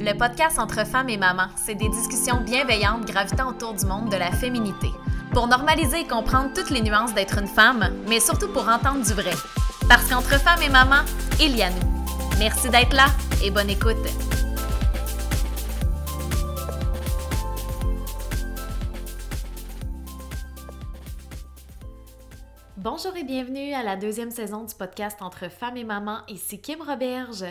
le podcast entre femmes et mamans. C'est des discussions bienveillantes gravitant autour du monde de la féminité. Pour normaliser et comprendre toutes les nuances d'être une femme, mais surtout pour entendre du vrai. Parce qu'entre femmes et mamans, il y a nous. Merci d'être là et bonne écoute. Bonjour et bienvenue à la deuxième saison du podcast Entre femmes et mamans. Ici Kim Roberge.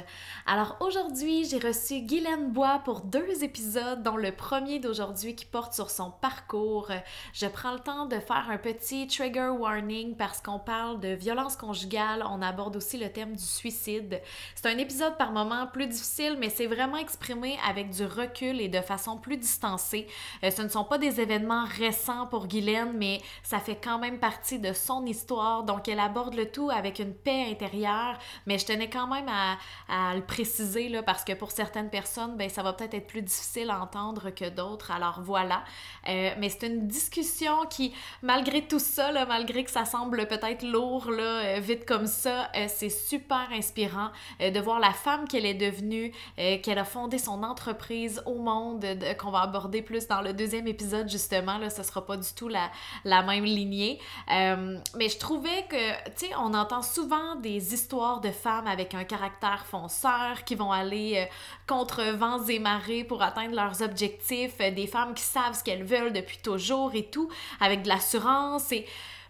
Alors aujourd'hui, j'ai reçu Guylaine Bois pour deux épisodes, dont le premier d'aujourd'hui qui porte sur son parcours. Je prends le temps de faire un petit trigger warning parce qu'on parle de violence conjugale. On aborde aussi le thème du suicide. C'est un épisode par moment plus difficile, mais c'est vraiment exprimé avec du recul et de façon plus distancée. Euh, ce ne sont pas des événements récents pour Guylaine, mais ça fait quand même partie de son histoire donc elle aborde le tout avec une paix intérieure, mais je tenais quand même à, le préciser là, parce que pour certaines personnes, ben, ça va peut-être être plus difficile à entendre que d'autres. Alors voilà. Euh, mais c'est une discussion qui, malgré tout ça, là, malgré que ça semble peut-être lourd, là, euh, vite comme ça, euh, c'est super inspirant de voir la femme qu'elle est devenue, qu'elle a fondé son entreprise au monde, qu'on va aborder plus dans le deuxième épisode, justement. Là, ce sera pas du tout la, la même lignée. mais je trouvais que, tu sais, on entend souvent des histoires de femmes avec un caractère fonceur qui vont aller euh, contre vents et marées pour atteindre leurs objectifs, euh, des femmes qui savent ce qu'elles veulent depuis toujours et tout, avec de l'assurance et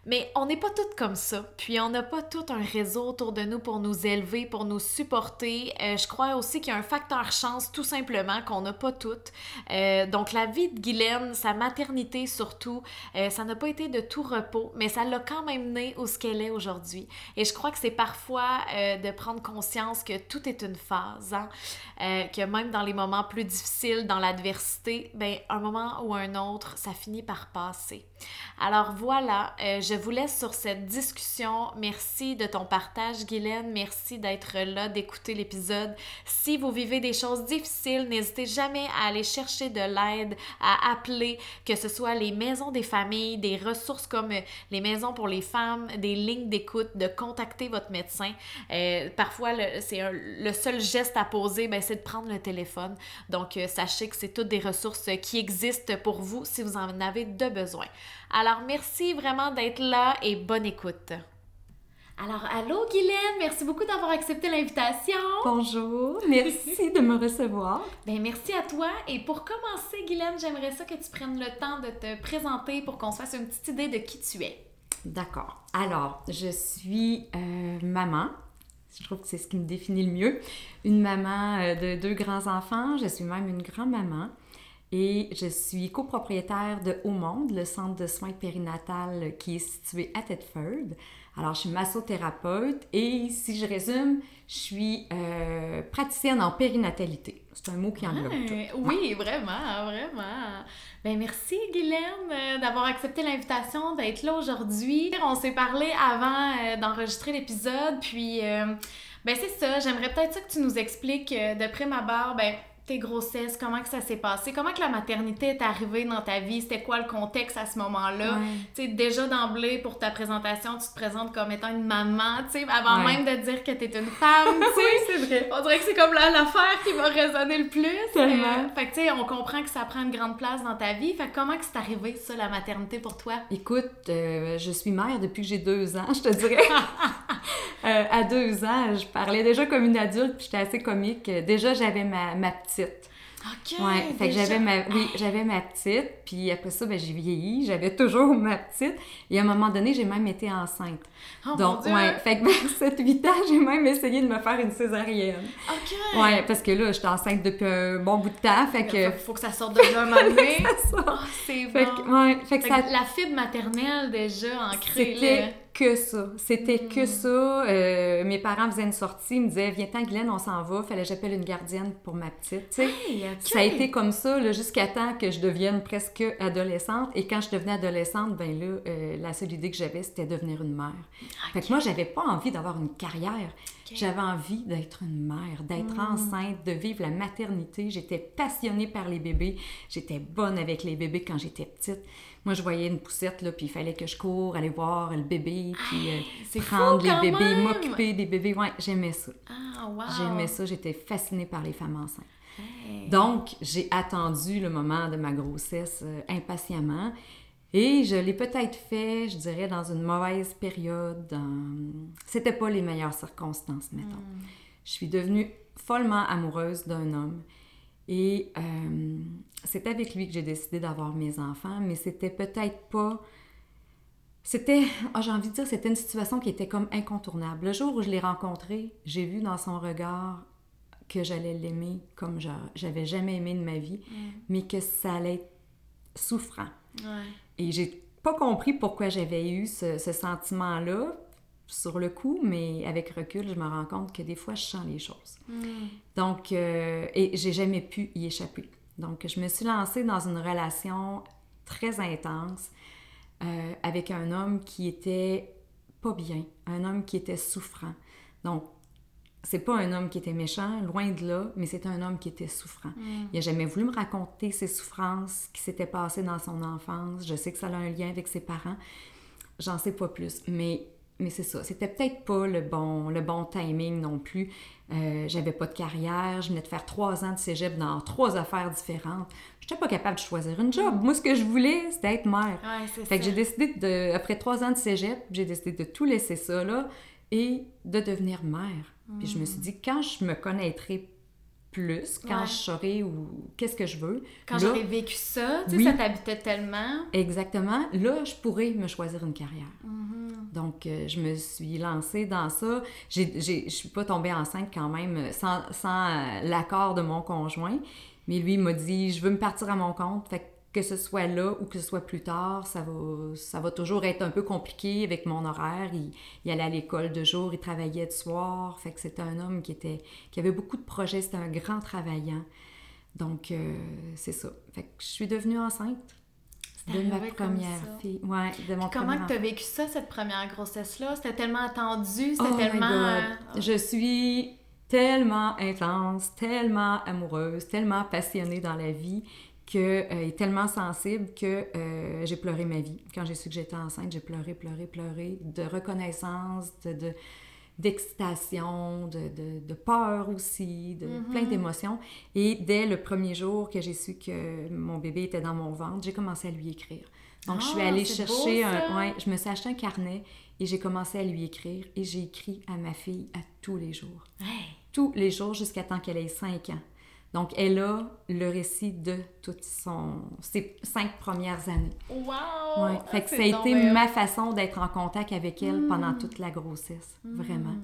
mais on n'est pas toutes comme ça. Puis on n'a pas tout un réseau autour de nous pour nous élever, pour nous supporter. Euh, je crois aussi qu'il y a un facteur chance, tout simplement, qu'on n'a pas toutes. Euh, donc la vie de Guylaine, sa maternité surtout, euh, ça n'a pas été de tout repos, mais ça l'a quand même né où ce qu'elle est aujourd'hui. Et je crois que c'est parfois de prendre conscience que tout est une phase, hein? que même dans les moments plus difficiles, dans l'adversité, ben un moment ou un autre, ça finit par passer. Alors voilà, je vous laisse sur cette discussion. Merci de ton partage, Guylaine. Merci d'être là, d'écouter l'épisode. Si vous vivez des choses difficiles, n'hésitez jamais à aller chercher de l'aide, à appeler, que ce soit les maisons des familles, des ressources comme les maisons pour les femmes, des lignes d'écoute, de contacter votre médecin. Euh, parfois, c'est le seul geste à poser, ben, c'est de prendre le téléphone. Donc, euh, sachez que c'est toutes des ressources qui existent pour vous si vous en avez de besoin. Alors, merci vraiment d'être là et bonne écoute. Alors, allô Guylaine, merci beaucoup d'avoir accepté l'invitation. Bonjour, merci de me recevoir. Ben merci à toi. Et pour commencer, Guylaine, j'aimerais ça que tu prennes le temps de te présenter pour qu'on se fasse une petite idée de qui tu es. D'accord. Alors, je suis euh, maman. Je trouve que c'est ce qui me définit le mieux. Une maman euh, de deux grands-enfants. Je suis même une grand-maman et je suis copropriétaire de Haut Monde, le centre de soins périnatal qui est situé à Thetford. Alors, je suis massothérapeute et si je résume, je suis euh, praticienne en périnatalité. C'est un mot qui englobe tout. Oui, vraiment, vraiment. Ben merci Guylaine euh, d'avoir accepté l'invitation d'être là aujourd'hui. On s'est parlé avant euh, d'enregistrer l'épisode, puis ben c'est ça. J'aimerais peut-être ça que tu nous expliques de prime abord, ben tes grossesses, comment que ça s'est passé, comment que la maternité est arrivée dans ta vie, c'était quoi le contexte à ce moment-là? Tu sais, déjà d'emblée, pour ta présentation, tu te présentes comme étant une maman, tu sais, avant même de dire que t'es une femme, tu sais. c'est vrai. On dirait que c'est comme l'affaire qui va résonner le plus. Tellement. Euh, fait que, tu sais, on comprend que ça prend une grande place dans ta vie. Fait que comment que c'est arrivé, ça, la maternité pour toi? Écoute, euh, je suis mère depuis que j'ai deux ans, je te dirais. Euh, à deux ans, je parlais déjà comme une adulte, puis j'étais assez comique. Déjà, j'avais ma, ma petite. OK. Ouais, fait que j'avais ma, oui, j'avais ma petite, puis après ça, ben, j'ai vieilli, j'avais toujours ma petite, et à un moment donné, j'ai même été enceinte. Oh, Donc, ouais, fait que vers 7-8 ans, j'ai même essayé de me faire une césarienne. OK. Ouais, parce que là, j'étais enceinte depuis un bon bout de temps, fait que... Faut, faut que ça sorte de là un moment donné. oh, c'est bon. Fait que, ouais, fait que ça... la fibre maternelle, déjà, ancrée, C'était que ça. C'était que ça. Euh, mes parents faisaient une sortie, ils me disaient Viens-t'en, Glenn, on s'en va. Fallait que j'appelle une gardienne pour ma petite. Ça a été comme ça jusqu'à temps que je devienne presque adolescente. Et quand je devenais adolescente, ben là, euh, la seule idée que j'avais, c'était devenir une mère. Fait que moi, j'avais pas envie d'avoir une carrière. J'avais envie d'être une mère, d'être mm. enceinte, de vivre la maternité. J'étais passionnée par les bébés. J'étais bonne avec les bébés quand j'étais petite. Moi, je voyais une poussette, là, puis il fallait que je cours, aller voir le bébé, puis euh, prendre les bébés, m'occuper des bébés. Ouais, j'aimais ça. Ah, wow! J'aimais ça, j'étais fascinée par les femmes enceintes. Donc, j'ai attendu le moment de ma grossesse euh, impatiemment. Et je l'ai peut-être fait, je dirais, dans une mauvaise période. Dans... C'était pas les meilleures circonstances, mettons. Hmm. Je suis devenue follement amoureuse d'un homme. Et euh, c'est avec lui que j'ai décidé d'avoir mes enfants, mais c'était peut-être pas. C'était, oh, j'ai envie de dire, c'était une situation qui était comme incontournable. Le jour où je l'ai rencontré, j'ai vu dans son regard que j'allais l'aimer comme j'avais jamais aimé de ma vie, hmm. mais que ça allait être souffrant. Et j'ai pas compris pourquoi j'avais eu ce, sentiment-là sur le coup, mais avec recul, je me rends compte que des fois, je sens les choses. Hmm. Donc, euh, et j'ai jamais pu y échapper. Donc, je me suis lancée dans une relation très intense euh, avec un homme qui était pas bien, un homme qui était souffrant. Donc, c'est pas un homme qui était méchant, loin de là, mais c'est un homme qui était souffrant. Mm. Il a jamais voulu me raconter ses souffrances qui s'étaient passées dans son enfance. Je sais que ça a un lien avec ses parents. J'en sais pas plus, mais, mais c'est ça. C'était peut-être pas le bon, le bon timing non plus. Euh, j'avais pas de carrière, je venais de faire trois ans de cégep dans trois affaires différentes. Je n'étais pas capable de choisir une job. Moi, ce que je voulais, c'était être mère. fait que j'ai décidé de, après trois ans de cégep, j'ai décidé de tout laisser ça là et de devenir mère. Puis je me suis dit, quand je me connaîtrai plus, quand je saurai ou qu'est-ce que je veux. Quand j'aurai vécu ça, tu sais, ça t'habitait tellement. Exactement. Là, je pourrais me choisir une carrière. Mm-hmm. Donc, euh, je me suis lancée dans ça. Je ne suis pas tombée enceinte quand même sans, sans euh, l'accord de mon conjoint. Mais lui, il m'a dit, je veux me partir à mon compte. Fait que ce soit là ou que ce soit plus tard, ça va, ça va toujours être un peu compliqué avec mon horaire. Il, allait à l'école de jour, il travaillait de soir. Fait que c'était un homme qui, était, qui avait beaucoup de projets, c'était un grand travaillant. Donc, euh, c'est ça. Fait que je suis devenue enceinte de ma première fille. Ouais, de mon Comment tu as vécu ça, cette première grossesse-là? C'était tellement attendu, c'était oh tellement... Euh, je suis tellement intense, tellement amoureuse, tellement passionnée dans la vie que, euh, est tellement sensible que euh, j'ai pleuré ma vie. Quand j'ai su que j'étais enceinte, j'ai pleuré, pleuré, pleuré, de reconnaissance, de, d'excitation, de, de, peur aussi, de mm-hmm. plein d'émotions. Et dès le premier jour que j'ai su que mon bébé était dans mon ventre, j'ai commencé à lui écrire. Donc, je suis ah, allée chercher un... Ouais, je me suis acheté un carnet et j'ai commencé à lui écrire. Et j'ai écrit à ma fille à tous les jours. Tous les jours jusqu'à temps qu'elle ait 5 ans. Donc, elle a le récit de toutes son, ses cinq premières années. Wow! Ouais. Fait que ça a été ma façon d'être en contact avec elle pendant hmm. toute la grossesse, vraiment. Hmm.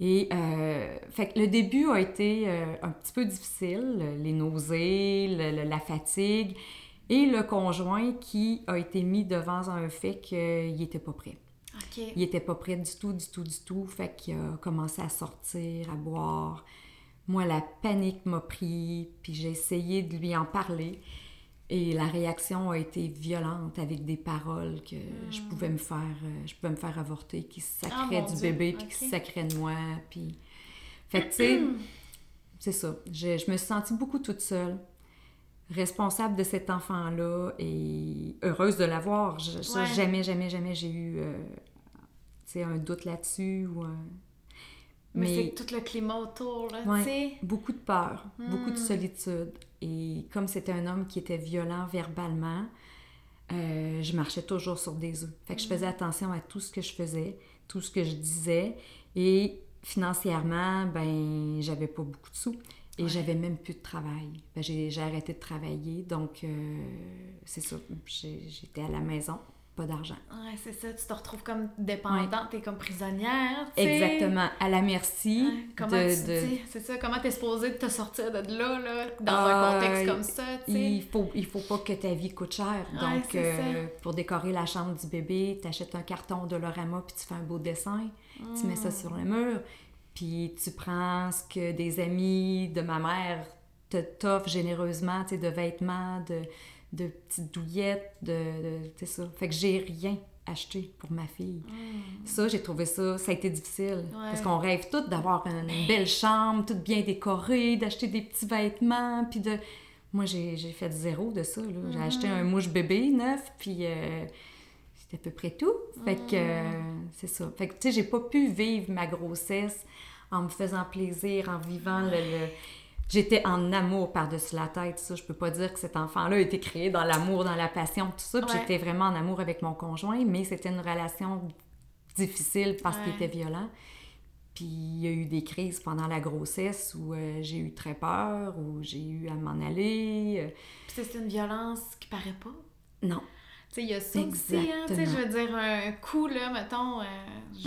Et euh, fait que le début a été euh, un petit peu difficile, les nausées, la fatigue, et le conjoint qui a été mis devant un fait qu'il n'était pas prêt. Il n'était pas prêt du tout, du tout, du tout. Fait qu'il a commencé à sortir, à boire, moi, la panique m'a pris, puis j'ai essayé de lui en parler. Et la réaction a été violente avec des paroles que je hmm. pouvais me faire, euh, je pouvais me faire avorter, qui sacrait ah, du bébé, puis qui sacrait de moi. Puis... Fait que, tu sais, c'est ça. Je, je, me suis sentie beaucoup toute seule, responsable de cet enfant-là et heureuse de l'avoir. Jamais, jamais, jamais j'ai eu euh, un doute là-dessus ou un mais, c'est tout le climat autour, là, tu sais. Beaucoup de peur, beaucoup de hmm. solitude. Et comme c'était un homme qui était violent verbalement, euh, je marchais toujours sur des œufs. Fait que je faisais hmm. attention à tout ce que je faisais, tout ce que je disais. Et financièrement, ben, j'avais pas beaucoup de sous. Et j'avais même plus de travail. Ben, j'ai arrêté de travailler, donc euh, c'est ça. J'étais à la maison pas d'argent. Ouais, c'est ça. Tu te retrouves comme dépendante, t'es comme prisonnière. Exactement. À la merci comment de. C'est ça. Comment t'es supposée te sortir de là, là dans un contexte comme ça, tu sais? Il faut, il faut pas que ta vie coûte cher. Donc, euh, pour décorer la chambre du bébé, t'achètes un carton de Lorama puis tu fais un beau dessin. Tu mets ça mm. sur le mur. Puis tu prends ce que des amis de ma mère te t'offrent généreusement, tu sais, de vêtements, de de petites douillettes, de, de ça. Fait que j'ai rien acheté pour ma fille. Hmm. Ça, j'ai trouvé ça, ça a été difficile. Parce qu'on rêve toutes d'avoir une, belle chambre, toute bien décorée, d'acheter des petits vêtements, puis de... Moi, j'ai fait zéro de ça, J'ai acheté hmm. un mouche bébé neuf, puis euh, c'était à peu près tout. Fait que, hmm. c'est ça. Fait que, tu sais, j'ai pas pu vivre ma grossesse en me faisant plaisir, en vivant le j'étais en amour par-dessus la tête. Ça, je peux pas dire que cet enfant-là a été créé dans l'amour, dans la passion, tout ça. Puis j'étais vraiment en amour avec mon conjoint, mais c'était une relation difficile parce qu'il était violent. Puis il y a eu des crises pendant la grossesse où euh, j'ai eu très peur, où j'ai eu à m'en aller. Euh. Puis c'est une violence qui paraît pas? Non. Il y a ça aussi, hein, je veux dire, un coup, là, mettons... Euh,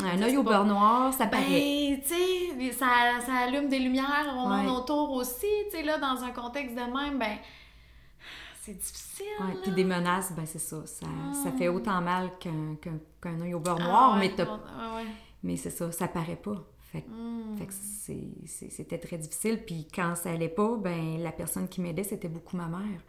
un œil au beurre noir, ça ben, paraît. tu sais, ça, ça, allume des lumières au monde autour aussi, tu sais, là, dans un contexte de même, ben c'est difficile. Ouais, puis des menaces, ben c'est ça, ça, ça, fait autant mal qu'un qu'un œil au beurre ah noir, mais, mais c'est ça, ça paraît pas. Fait, que c'était très difficile. Puis quand ça allait pas, ben la personne qui m'aidait, c'était beaucoup ma mère.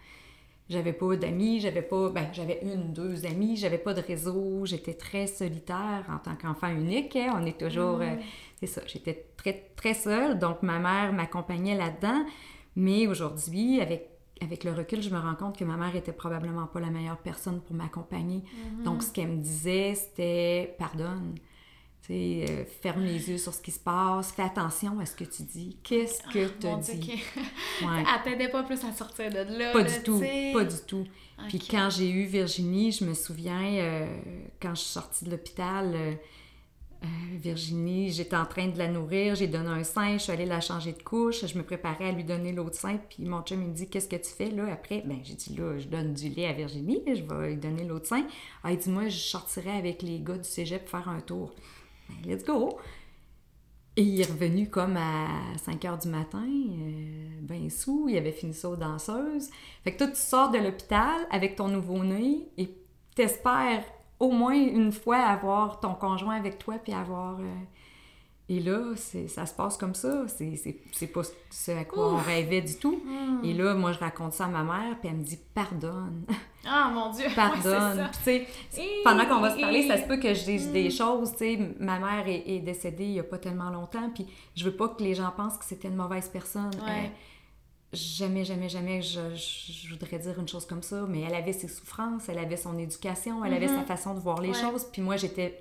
J'avais pas d'amis, j'avais pas. Ben, j'avais une, deux amis, j'avais pas de réseau, j'étais très solitaire en tant qu'enfant unique. Hein. On est toujours. Euh, hmm. c'est ça, j'étais très, très seule. Donc ma mère m'accompagnait là-dedans. Mais aujourd'hui, avec avec le recul, je me rends compte que ma mère était probablement pas la meilleure personne pour m'accompagner. Hmm. Donc, ce qu'elle me disait, c'était pardonne. Euh, ferme les yeux sur ce qui se passe, fais attention à ce que tu dis. Qu'est-ce que tu dis? ouais. Elle t'aidait pas plus à sortir de là. Pas du tout, pas du tout. Puis quand j'ai eu Virginie, je me souviens, euh, quand je suis sortie de l'hôpital, euh, Virginie, j'étais en train de la nourrir, j'ai donné un sein, je suis allée la changer de couche, je me préparais à lui donner l'autre sein, puis mon chum il me dit Qu'est-ce que tu fais là après? Ben j'ai dit là, je donne du lait à Virginie, je vais lui donner l'autre sein. Ah, il dit Moi, je sortirais avec les gars du cégep faire un tour. Let's go! Et il est revenu comme à 5 heures du matin, euh, ben sous, il avait fini ça aux danseuses. Fait que toi, tu sors de l'hôpital avec ton nouveau-né et t'espères au moins une fois avoir ton conjoint avec toi puis avoir euh, et là, ça se passe comme ça. C'est pas ce à quoi on rêvait du tout. Hmm. Et là, moi, je raconte ça à ma mère, puis elle me dit pardonne. Ah, mon Dieu! Pardonne. tu sais, pendant qu'on va se parler, ça se peut que je dise des hmm. choses. Tu sais, ma mère est, décédée il y a pas tellement longtemps, puis je veux pas que les gens pensent que c'était une mauvaise personne. Euh, jamais, jamais, jamais je, je, voudrais dire une chose comme ça, mais elle avait ses souffrances, elle avait son éducation, elle avait sa mm-hmm. façon de voir les choses, puis moi, j'étais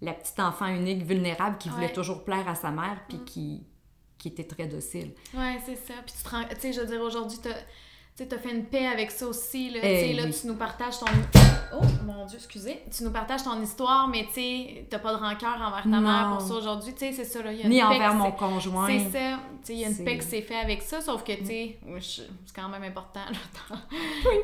la petite enfant unique, vulnérable, qui voulait toujours plaire à sa mère, puis mm. qui, qui était très docile. Ouais, c'est ça. Puis tu te Tu sais, je veux dire, aujourd'hui, tu as fait une paix avec ça aussi. Là, eh là tu nous partages ton. Oh mon Dieu, excusez. Tu nous partages ton histoire, mais tu sais, t'as pas de rancœur envers ta mère pour ça aujourd'hui. Tu sais, c'est ça. Là, y a Ni envers mon conjoint. C'est ça. Tu sais, il y a une paix qui s'est faite avec ça, sauf que, tu sais, c'est quand même important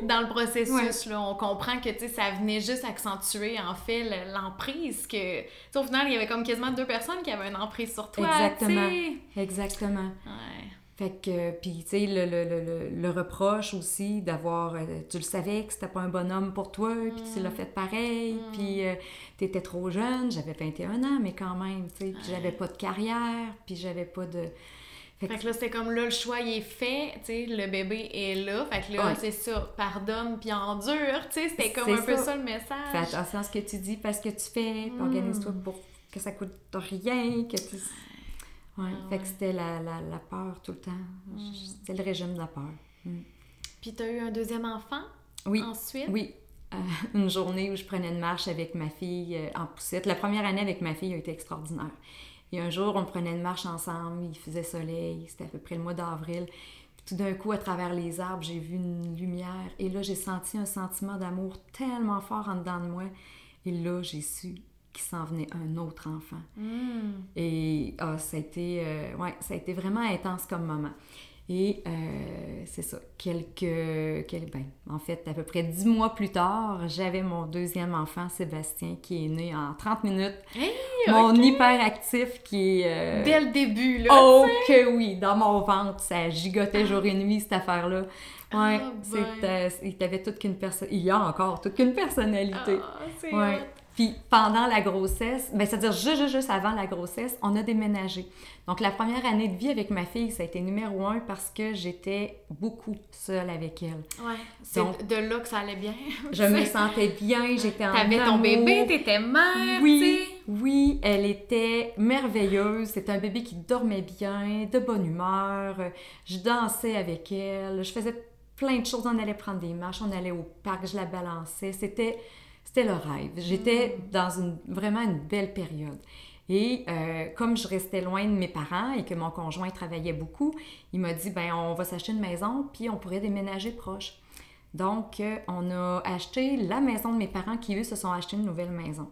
dans, le processus. Là, on comprend que, tu sais, ça venait juste accentuer, en fait, l'emprise. que au final, il y avait comme quasiment deux personnes qui avaient une emprise sur toi. Exactement. Exactement. Ouais. Fait que, puis, tu sais, le, le, le, le, reproche aussi d'avoir. Euh, tu le savais que c'était pas un bonhomme pour toi, puis tu l'as mm. fait pareil, mm. puis euh, tu étais trop jeune, j'avais 21 ans, mais quand même, tu sais, puis j'avais pas de carrière, puis j'avais pas de. Fait, que là, c'était comme là, le choix il est fait, tu sais, le bébé est là. Fait que là, c'est ça, pardonne puis endure, tu sais, c'était comme un peu ça le message. Fais attention à ce que tu dis parce que tu fais, mm. organise-toi pour que ça coûte rien, que tu. Ouais, ah fait que c'était la, la, la, peur tout le temps. Mm. C'était le régime de la peur. Mm. Puis tu as eu un deuxième enfant oui, ensuite? Oui. Euh, une journée où je prenais une marche avec ma fille euh, en poussette. La première année avec ma fille a été extraordinaire. Et un jour, on prenait une marche ensemble, il faisait soleil, c'était à peu près le mois d'avril. Puis tout d'un coup, à travers les arbres, j'ai vu une lumière. Et là, j'ai senti un sentiment d'amour tellement fort en dedans de moi. Et là, j'ai su qui s'en venait un autre enfant. Hmm. Et ah, ça, a été, euh, ouais, ça a été vraiment intense comme moment. Et euh, c'est ça, quelques, quelques ben, en fait, à peu près dix mois plus tard, j'avais mon deuxième enfant, Sébastien, qui est né en 30 minutes. mon hyperactif qui est... Euh, Dès le début, là, Oh que oui, dans mon ventre, ça gigotait jour et nuit, cette affaire-là. Ouais, oh il avait toute qu'une personne... Il y a encore toute qu'une personnalité. Oh, ouais. Puis pendant la grossesse, ben, c'est-à-dire juste, juste avant la grossesse, on a déménagé. Donc la première année de vie avec ma fille, ça a été numéro un parce que j'étais beaucoup seule avec elle. Ouais, c'est de là que ça allait bien. je me sentais bien, j'étais en T'avais ton bébé, t'étais mère, Oui, oui, elle était merveilleuse. C'était un bébé qui dormait bien, de bonne humeur. Je dansais avec elle, je faisais plein de choses. On allait prendre des marches, on allait au parc, je la balançais. C'était c'était le rêve. J'étais dans une, vraiment une belle période. Et euh, comme je restais loin de mes parents et que mon conjoint travaillait beaucoup, il m'a dit ben on va s'acheter une maison puis on pourrait déménager proche. Donc euh, on a acheté la maison de mes parents qui eux se sont achetés une nouvelle maison.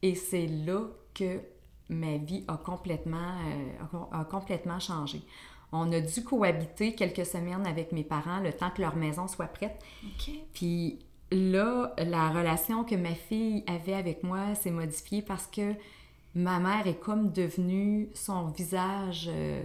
Et c'est là que ma vie a complètement, euh, a complètement changé. On a dû cohabiter quelques semaines avec mes parents le temps que leur maison soit prête. Puis là, la relation que ma fille avait avec moi s'est modifiée parce que ma mère est comme devenue son visage euh,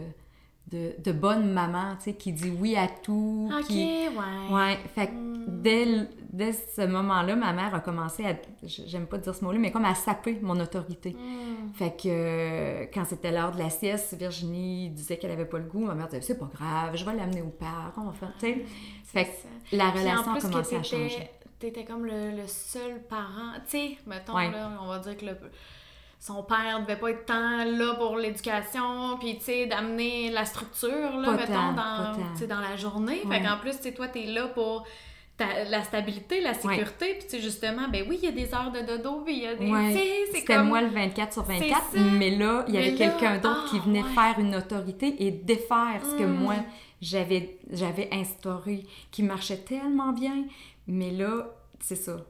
de, bonne maman, tu sais, qui dit oui à tout. OK, ouais. Ouais, fait que hmm. dès, ce moment-là, ma mère a commencé à, j'aime pas dire ce mot-là, mais comme à saper mon autorité. Hmm. Fait que euh, quand c'était l'heure de la sieste, Virginie disait qu'elle avait pas le goût, ma mère disait c'est pas grave, je vais l'amener au parc, on va faire, tu sais. Fait que la relation a commencé à changer. T'étais comme le, seul parent, tu sais, mettons, là, on va dire que le son père devait pas être tant là pour l'éducation, puis tu sais, d'amener la structure, là, mettons, dans, dans la journée. Fait qu'en plus, tu sais, toi, t'es là pour la stabilité, la sécurité, puis tu sais, justement, ben oui, il y a des heures de dodo, puis il y a des... Ouais. C'était moi le 24 sur 24, mais là, il y avait quelqu'un d'autre qui ah, venait faire une autorité et défaire ce que hmm. moi, j'avais instauré, qui marchait tellement bien. Mais là, c'est ça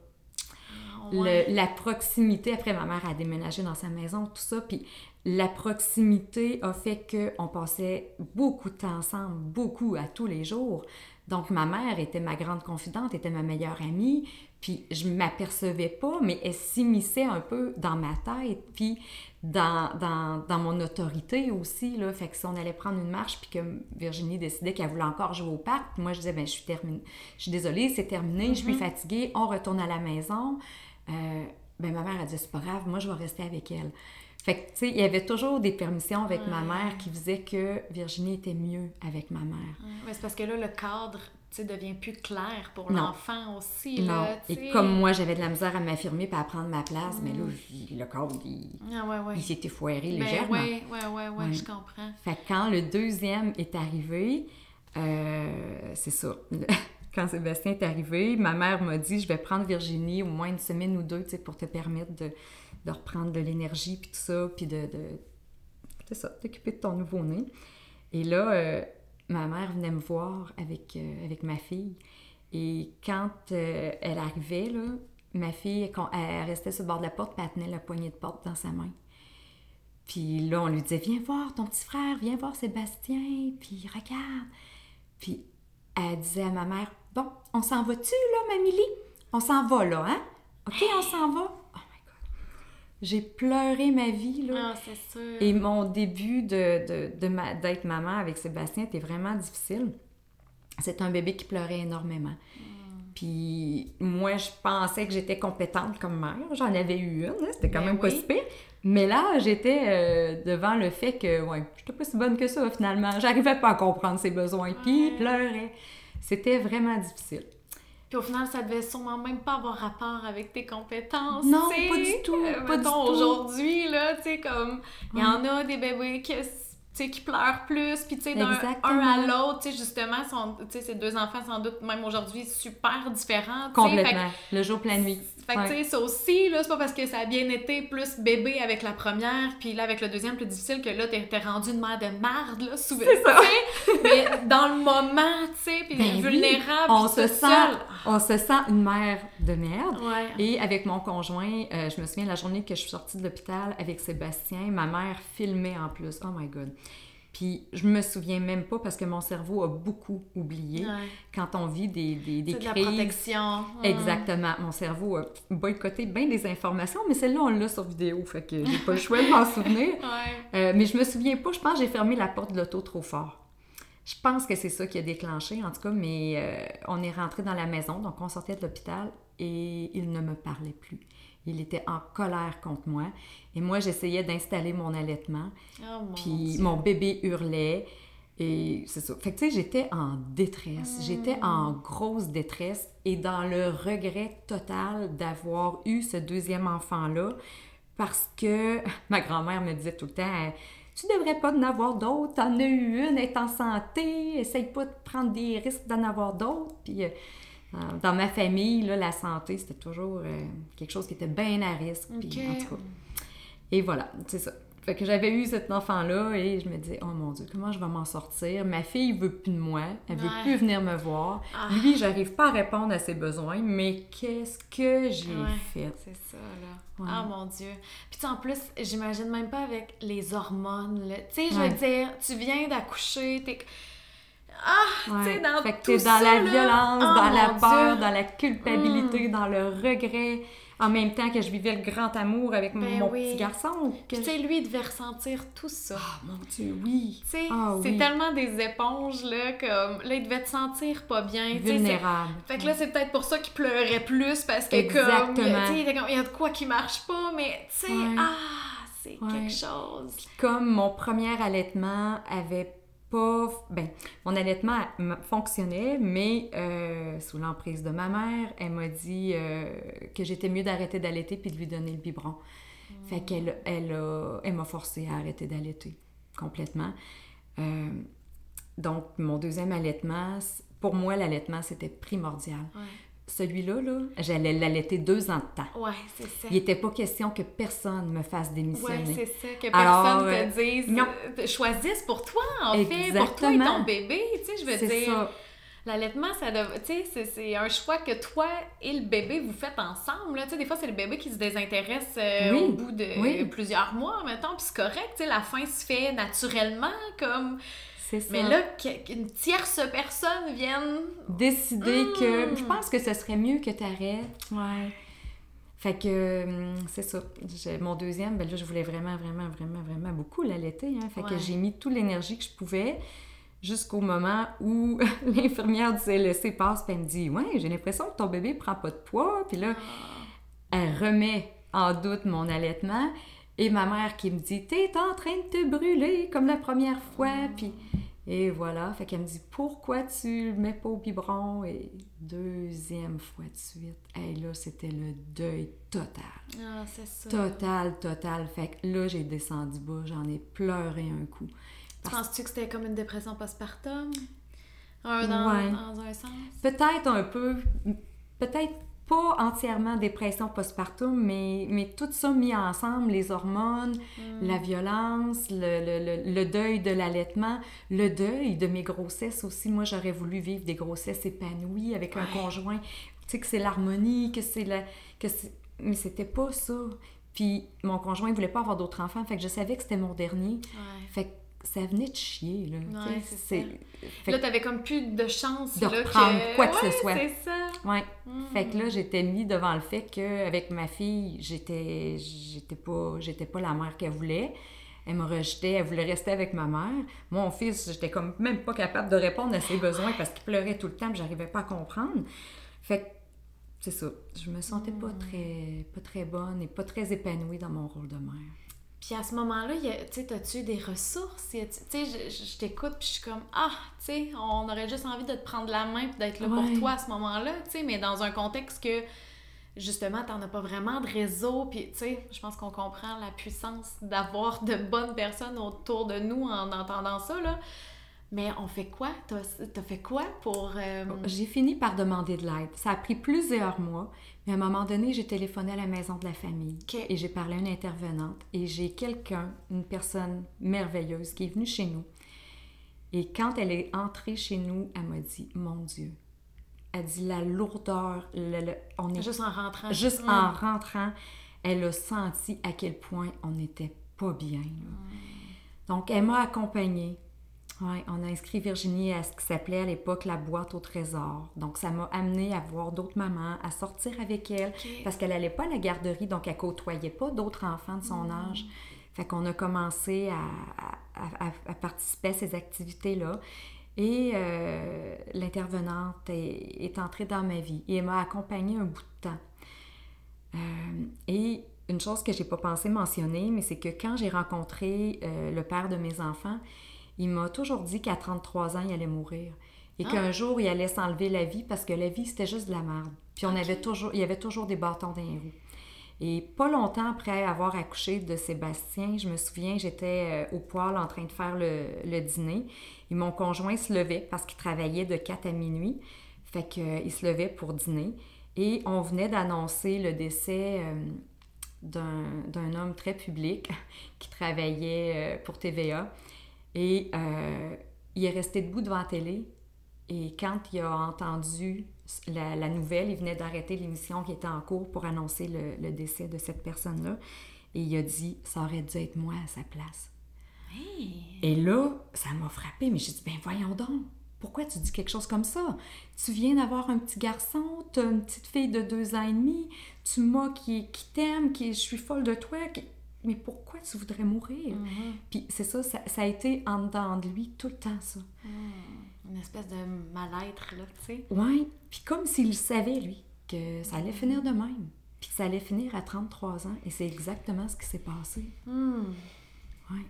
la proximité, après ma mère a déménagé dans sa maison, tout ça, puis la proximité a fait qu'on passait beaucoup de temps ensemble, beaucoup, à tous les jours. Donc ma mère était ma grande confidente, était ma meilleure amie, puis je m'apercevais pas, mais elle s'immisçait un peu dans ma tête, puis dans, dans, mon autorité aussi, là. Fait que si on allait prendre une marche, puis que Virginie décidait qu'elle voulait encore jouer au parc, moi je disais, ben je suis terminée, je suis désolée, c'est terminé, je suis mm-hmm. fatiguée, on retourne à la maison. Euh, ben ma mère a dit c'est pas grave, moi je vais rester avec elle. Fait que, tu sais, il y avait toujours des permissions avec ma mère qui faisaient que Virginie était mieux avec ma mère. Ouais, c'est parce que là, le cadre, devient plus clair pour l'enfant aussi. Non. et comme moi, j'avais de la misère à m'affirmer et à prendre ma place, mais là, le cadre, il, ah, il s'était foiré ben légèrement. Oui, oui, oui, ouais, je comprends. Fait que quand le deuxième est arrivé, euh, c'est ça quand Sébastien est arrivé, ma mère m'a dit je vais prendre Virginie au moins une semaine ou deux pour te permettre de, reprendre de l'énergie puis tout ça, puis de, de ça, t'occuper de ton nouveau-né. Et là, euh, ma mère venait me voir avec, euh, ma fille. Et quand euh, elle arrivait, là, ma fille, elle restait sur le bord de la porte, elle tenait la poignée de porte dans sa main. Puis là, on lui disait, viens voir ton petit frère, viens voir Sébastien, puis regarde. Puis elle disait à ma mère, bon, on s'en va-tu, là, Mamie On s'en va, là, hein? OK, on s'en va? J'ai pleuré ma vie, là. Ah, c'est sûr. Et mon début de, de, de d'être maman avec Sébastien était vraiment difficile. C'est un bébé qui pleurait énormément. Hmm. Puis moi, je pensais que j'étais compétente comme mère. J'en avais eu une, hein, c'était quand ben même pas si pire. Mais là, j'étais euh, devant le fait que, ouais, j'étais pas si bonne que ça, finalement. J'arrivais pas à comprendre ses besoins. Puis, il pleurait. C'était vraiment difficile. Puis au final, ça devait sûrement même pas avoir rapport avec tes compétences. Non, pas du tout. Euh, pas du tout. aujourd'hui, là, tu sais, comme, il y en a des bébés qui qui pleurent plus, puis tu sais, d'un un à l'autre, tu sais, justement, sont, ces deux enfants, sans doute, même aujourd'hui, super différents. Complètement. le jour, plein nuit. Fait que, tu sais, ça aussi, là, c'est pas parce que ça a bien été plus bébé avec la première, puis là, avec le deuxième, plus difficile, que là, t'es rendu une mère de marde, là, souvent. C'est ça. mais dans le moment, tu sais, puis ben vulnérable, on se sent, On se sent une mère de merde. Et avec mon conjoint, euh, je me souviens, la journée que je suis sortie de l'hôpital avec Sébastien, ma mère filmait en plus. Oh my God. Puis je me souviens même pas parce que mon cerveau a beaucoup oublié quand on vit des, des, des crises. De la protection. Exactement. Mon cerveau a boycotté bien des informations, mais celle-là, on l'a sur vidéo, fait que j'ai pas le choix de m'en souvenir. Euh, mais je me souviens pas, je pense que j'ai fermé la porte de l'auto trop fort. Je pense que c'est ça qui a déclenché, en tout cas, mais euh, on est rentré dans la maison, donc on sortait de l'hôpital et il ne me parlait plus. Il était en colère contre moi. Et moi, j'essayais d'installer mon allaitement. Oh, puis mon bébé hurlait. Et c'est ça. Fait que, tu sais, j'étais en détresse. J'étais hmm. en grosse détresse et dans le regret total d'avoir eu ce deuxième enfant-là parce que ma grand-mère me disait tout le temps Tu devrais pas en avoir d'autres, t'en as eu une, elle est en santé, essaye pas de prendre des risques d'en avoir d'autres. Puis euh, dans ma famille, là, la santé, c'était toujours euh, quelque chose qui était bien à risque. Puis, en tout cas, et voilà, c'est ça. fait que j'avais eu cet enfant-là et je me disais, oh mon Dieu, comment je vais m'en sortir? Ma fille veut plus de moi, elle veut plus venir me voir. Ah. Lui, j'arrive pas à répondre à ses besoins, mais qu'est-ce que j'ai fait? C'est ça, là. Ah mon Dieu. Puis en plus, j'imagine même pas avec les hormones. Tu sais, je veux dire, tu viens d'accoucher, t'es. Ah, tu sais, dans fait que tout dans la violence, oh dans la peur, dans la culpabilité, mm. dans le regret en même temps que je vivais le grand amour avec ben mon petit garçon. Que... Tu sais, lui, il devait ressentir tout ça. Ah, mon Dieu, oui. Tu sais, ah, c'est tellement des éponges, là, comme... Là, il devait te sentir pas bien. Vulnérable. Fait que là, c'est peut-être pour ça qu'il pleurait plus, parce que Exactement. comme... Il y a de quoi qui marche pas, mais tu sais, ah, c'est quelque chose. comme mon premier allaitement avait pas. Ben, mon allaitement fonctionnait, mais euh, sous l'emprise de ma mère, elle m'a dit euh, que j'étais mieux d'arrêter d'allaiter puis de lui donner le biberon. Fait qu'elle elle, elle m'a forcé à arrêter d'allaiter complètement. Euh, donc, mon deuxième allaitement, pour moi, l'allaitement, c'était primordial celui-là, là, j'allais l'allaiter deux ans de temps. Ouais, c'est ça. Il n'était pas question que personne me fasse démissionner. Ouais, c'est ça. Que personne te euh, dise, non. Euh, choisisse pour toi, en fait, pour toi et ton bébé, tu sais, je veux dire. Ça. L'allaitement, ça c'est un choix que toi et le bébé vous faites ensemble. Tu sais, des fois, c'est le bébé qui se désintéresse euh, au bout de plusieurs mois, mettons, puis c'est correct, tu sais, la fin se fait naturellement, comme mais là, qu'une tierce personne vienne décider que. Je hmm. pense que ce serait mieux que tu arrêtes. Ouais. Fait que hum, c'est ça. Mon deuxième, ben là, je voulais vraiment, vraiment, vraiment, vraiment beaucoup l'allaiter. Hein. Fait que j'ai mis toute l'énergie que je pouvais jusqu'au moment où l'infirmière du CLSC passe et me dit Ouais, j'ai l'impression que ton bébé prend pas de poids. Puis là, ah. elle remet en doute mon allaitement. Et ma mère qui me dit T'es en train de te brûler comme la première fois. Puis, et voilà. Fait qu'elle me dit Pourquoi tu le mets pas au biberon? Et deuxième fois de suite. Et là, c'était le deuil total. Ah, c'est ça. Total, total. Fait que là, j'ai descendu bas. J'en ai pleuré un coup. Penses-tu que c'était comme une dépression postpartum? Dans, dans un sens? Peut-être un peu. Peut-être pas entièrement dépression postpartum, mais, mais tout ça mis ensemble, les hormones, mm. la violence, le, le, le deuil de l'allaitement, le deuil de mes grossesses aussi. Moi, j'aurais voulu vivre des grossesses épanouies avec un conjoint. Tu sais, que c'est l'harmonie, que c'est la... Que mais c'était pas ça. Puis mon conjoint ne voulait pas avoir d'autres enfants, fait que je savais que c'était mon dernier. Fait que ça venait de chier, là. Ouais, c'est Là, t'avais comme plus de chance de reprendre quoi que ce soit. c'est ça. Ouais. Hmm. Fait que là, j'étais mis devant le fait qu'avec ma fille, j'étais j'étais pas j'étais pas la mère qu'elle voulait. Elle me rejetait, elle voulait rester avec ma mère. Mon fils, j'étais comme même pas capable de répondre à ses besoins parce qu'il pleurait tout le temps, j'arrivais pas à comprendre. Fait que c'est ça. Je me sentais pas hmm. très pas très bonne et pas très épanouie dans mon rôle de mère. Puis à ce moment-là, tu sais, as-tu des ressources? Tu sais, je, t'écoute, puis je suis comme, ah, tu sais, on aurait juste envie de te prendre la main puis d'être là pour toi à ce moment-là, tu sais, mais dans un contexte que, justement, t'en as pas vraiment de réseau, puis tu sais, je pense qu'on comprend la puissance d'avoir de bonnes personnes autour de nous en entendant ça, là. Mais on fait quoi? T'as as fait quoi pour... Euh, j'ai fini par demander de l'aide. Ça a pris plusieurs mois, mais à un moment donné, j'ai téléphoné à la maison de la famille et j'ai parlé à une intervenante et j'ai quelqu'un, une personne merveilleuse qui est venue chez nous. Et quand elle est entrée chez nous, elle m'a dit, mon Dieu, elle dit la lourdeur, on est... Juste en rentrant. Juste en rentrant, elle a senti à quel point on n'était pas bien. Donc, elle m'a accompagnée oui, on a inscrit Virginie à ce qui s'appelait à l'époque la boîte au trésor. Donc, ça m'a amené à voir d'autres mamans, à sortir avec elle, parce qu'elle n'allait pas à la garderie, donc elle côtoyait pas d'autres enfants de son hmm. âge. Fait qu'on a commencé à, participer à ces activités-là. Et euh, l'intervenante est, entrée dans ma vie et elle m'a accompagnée un bout de temps. Euh, et une chose que j'ai pas pensé mentionner, mais c'est que quand j'ai rencontré euh, le père de mes enfants, il m'a toujours dit qu'à 33 ans, il allait mourir. Et ah. qu'un jour, il allait s'enlever la vie parce que la vie, c'était juste de la merde. Puis on avait toujours, il y avait toujours des bâtons dans les roues. Et pas longtemps après avoir accouché de Sébastien, je me souviens, j'étais euh, au poêle en train de faire le, dîner. Et mon conjoint se levait parce qu'il travaillait de 4 à minuit. Fait qu'il se levait pour dîner. Et on venait d'annoncer le décès euh, d'un homme très public qui travaillait euh, pour TVA. Et euh, il est resté debout devant la télé. Et quand il a entendu la, nouvelle, il venait d'arrêter l'émission qui était en cours pour annoncer le, décès de cette personne-là. Et il a dit Ça aurait dû être moi à sa place. Et là, ça m'a frappé, mais j'ai dit Ben voyons donc, pourquoi tu dis quelque chose comme ça? Tu viens d'avoir un petit garçon, tu as une petite fille de deux ans et demi, tu m'as qui, qui t'aime, qui je suis folle de toi, mais pourquoi tu voudrais mourir? Mm-hmm. Puis c'est ça, ça, a été en dedans de lui tout le temps, ça. Mm. Une espèce de mal-être, là, tu sais. Oui, puis comme s'il savait, lui, que ça allait finir de même. Puis que ça allait finir à 33 ans, et c'est exactement ce qui s'est passé. Mm. Oui.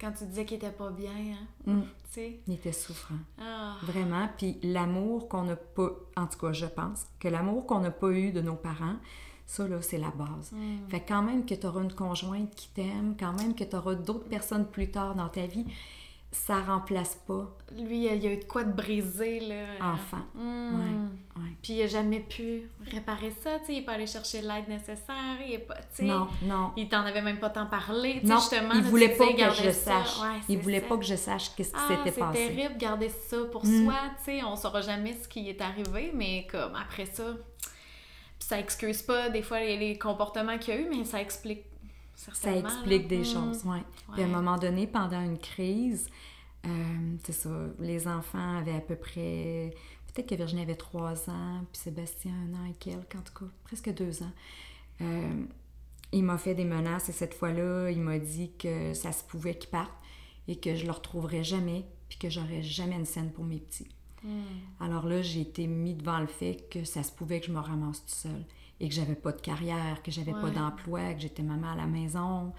Quand tu disais qu'il était pas bien, hein? Mm. Tu sais? Il était souffrant. Ah. Vraiment. Puis l'amour qu'on n'a pas, en tout cas, je pense, que l'amour qu'on n'a pas eu de nos parents, ça, là, c'est la base. Mm. Fait quand même que tu auras une conjointe qui t'aime, quand même que tu auras d'autres personnes plus tard dans ta vie, ça remplace pas. Lui, il y a eu de quoi de briser, là. Enfant. Hmm. Ouais, Puis il a jamais pu réparer ça, tu sais. Il n'est pas allé chercher l'aide nécessaire. Il est pas, Non, non. Il t'en avait même pas tant parlé, non, justement. Il voulait pas que je sache. il voulait pas que je sache qu'est-ce qui ah, s'était passé. C'est terrible, garder ça pour hmm. soi, tu sais. On saura jamais ce qui est arrivé, mais comme après ça... Ça excuse pas, des fois, les, comportements qu'il y a eu, mais ça explique ça explique des hmm. choses, oui. Puis à un moment donné, pendant une crise, euh, c'est ça, les enfants avaient à peu près, peut-être que Virginie avait trois ans, puis Sébastien un an et quelques, en tout cas, presque deux ans. Euh, il m'a fait des menaces et cette fois-là, il m'a dit que ça se pouvait qu'il parte et que je le retrouverais jamais, puis que j'aurais jamais une scène pour mes petits. Hmm. Alors là, j'ai été mis devant le fait que ça se pouvait que je me ramasse tout seul et que j'avais pas de carrière, que j'avais pas d'emploi, que j'étais maman à la maison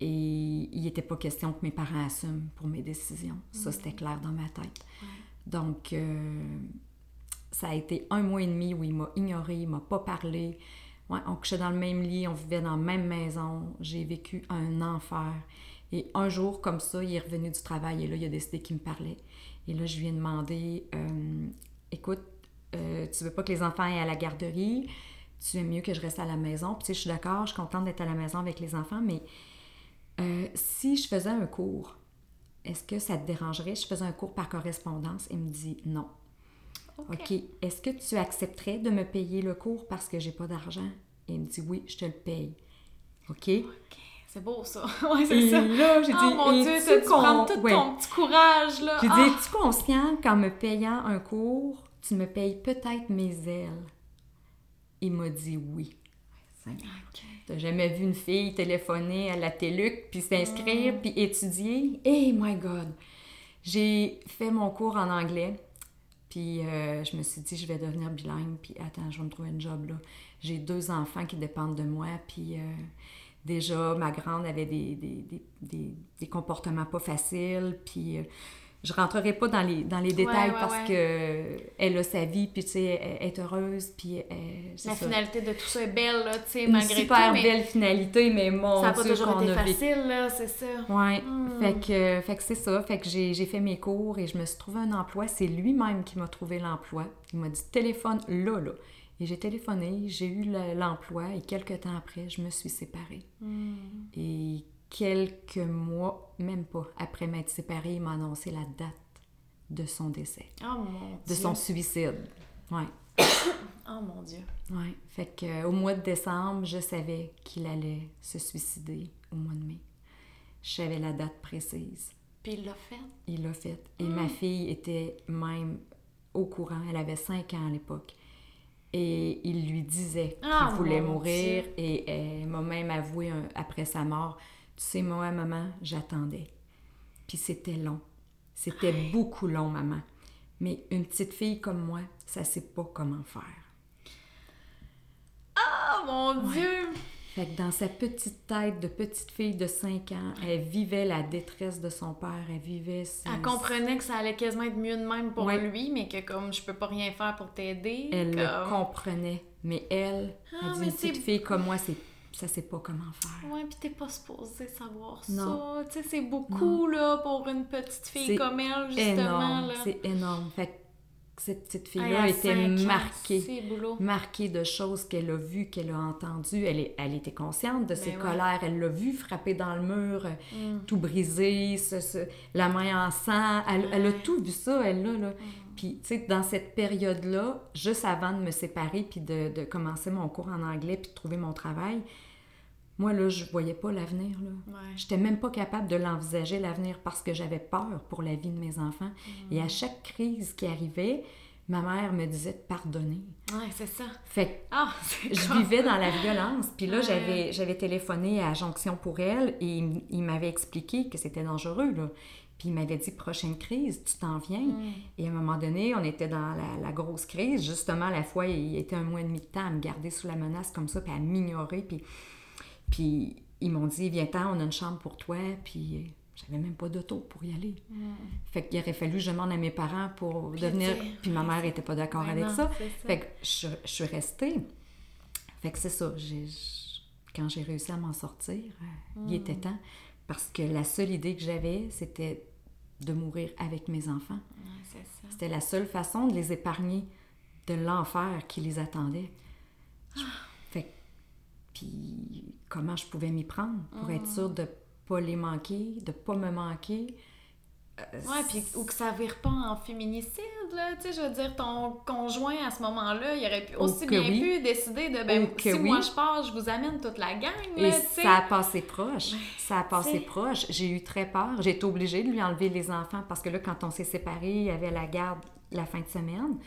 et il n'était pas question que mes parents assument pour mes décisions. Ça, c'était clair dans ma tête. Donc, euh, ça a été un mois et demi où il m'a ignoré, il m'a pas parlé. Ouais, on couchait dans le même lit, on vivait dans la même maison. J'ai vécu un enfer. Et un jour, comme ça, il est revenu du travail et là, il a décidé qu'il me parlait. Et là, je lui ai demandé euh, Écoute, euh, tu veux pas que les enfants aient à la garderie? Tu aimes mieux que je reste à la maison? Puis, tu sais, je suis d'accord, je suis contente d'être à la maison avec les enfants, mais euh, si je faisais un cours, est-ce que ça te dérangerait? Si je faisais un cours par correspondance? Il me dit non. OK. Est-ce que tu accepterais de me payer le cours parce que j'ai pas d'argent? Il me dit oui, je te le paye. OK? C'est beau ça. ouais, c'est ça. là, j'ai oh, dit, mon Dieu, tu prends tout ton petit courage là. J'ai dit, ah! es-tu conscient qu'en me payant un cours, tu me payes peut-être mes ailes? Il m'a dit oui. T'as jamais vu une fille téléphoner à la TELUC, puis s'inscrire, mm. puis étudier? Hey my God! J'ai fait mon cours en anglais, puis euh, je me suis dit, je vais devenir bilingue, puis attends, je vais me trouver un job là. J'ai deux enfants qui dépendent de moi, puis euh, déjà, ma grande avait des, des, des, des comportements pas faciles, puis... Euh, je rentrerai pas dans les, dans les détails parce que elle a sa vie, puis tu sais, elle est heureuse, puis La finalité de tout ça est belle, là, tu sais, malgré tout. super belle finalité, mais mon Ça n'a pas toujours été facile, là, c'est ça. Ouais, hmm. fait que, fait que c'est ça, fait que j'ai fait mes cours et je me suis trouvé un emploi. C'est lui-même qui m'a trouvé l'emploi. Il m'a dit « téléphone là, là ». Et j'ai téléphoné, j'ai eu l'emploi et quelques temps après, je me suis séparée. Hmm. Et quelques mois, même pas, après m'être séparée, il m'a annoncé la date de son décès. Oh mon De son suicide. Ouais. oh mon Dieu. Ouais. Fait que euh, au mois de décembre, je savais qu'il allait se suicider au mois de mai. Je savais la date précise. Puis il l'a fait? Il l'a fait. Et ma hmm. fille était même au courant. Elle avait cinq ans à l'époque. Et il lui disait qu'il ah, voulait mourir. Et elle m'a même avoué après sa mort tu sais, moi, maman, j'attendais. Puis c'était long. C'était beaucoup long, maman. Mais une petite fille comme moi, ça sait pas comment faire. Ah, mon Dieu! Fait que dans sa petite tête de petite fille de 5 ans, elle vivait la détresse de son père, elle vivait... Elle comprenait que ça allait quasiment être mieux de même pour lui, mais que comme je peux pas rien faire pour t'aider... Elle le comprenait, mais elle, ah, elle dit, une petite fille comme moi, c'est ça sait pas comment faire. Ouais, puis t'es pas supposé savoir ça. Tu sais, c'est beaucoup, là, pour une petite fille comme elle, justement. C'est énorme. Fait cette petite fille-là était marquée, marquée de choses qu'elle a vues, qu'elle a entendues. Elle, est, elle était consciente de ses ben colères. Elle l'a vu frapper dans le mur, mm. tout brisé, la main en sang. Elle, a tout vu ça, elle, là. là. Mm. Puis, tu sais, dans cette période-là, juste avant de me séparer puis de, de, commencer mon cours en anglais puis de trouver mon travail, moi, là, je voyais pas l'avenir, là. Ouais. J'étais même pas capable de l'envisager, l'avenir, parce que j'avais peur pour la vie de mes enfants. Mm. Et à chaque crise qui arrivait, ma mère me disait de pardonner. Oui, c'est ça. Fait ah, je vivais dans la violence. Puis là, j'avais, j'avais téléphoné à Jonction pour elle et il, m'avait expliqué que c'était dangereux, là. Puis il m'avait dit, prochaine crise, tu t'en viens. Mm. Et à un moment donné, on était dans la, grosse crise. Justement, la fois, il était un mois et demi de temps à me garder sous la menace comme ça, puis à m'ignorer. Puis puis ils m'ont dit, viens-t'en, on a une chambre pour toi. Puis j'avais même pas d'auto pour y aller. Mm. Fait qu'il aurait fallu que je demande à mes parents pour devenir... Puis ma mère était pas d'accord avec ça. Fait que je, suis restée. Fait que c'est ça. Quand j'ai réussi à m'en sortir, euh, il était mm. temps. Parce que la seule idée que j'avais, c'était de mourir avec mes enfants. C'était la seule façon de les épargner de l'enfer qui les attendait. Ah. Puis comment je pouvais m'y prendre pour être sûre de pas les manquer, de pas me manquer. Euh, ouais, puis ou que ça vire pas en féminicide, là. Tu sais, je veux dire, ton conjoint, à ce moment-là, il aurait pu, aussi bien pu décider de, ben, si moi je pars, je vous amène toute la gang, là, Et ça a passé proche. Ça a passé proche. J'ai eu très peur. J'ai été obligée de lui enlever les enfants parce que là, quand on s'est séparés, il y avait la garde la fin de semaine.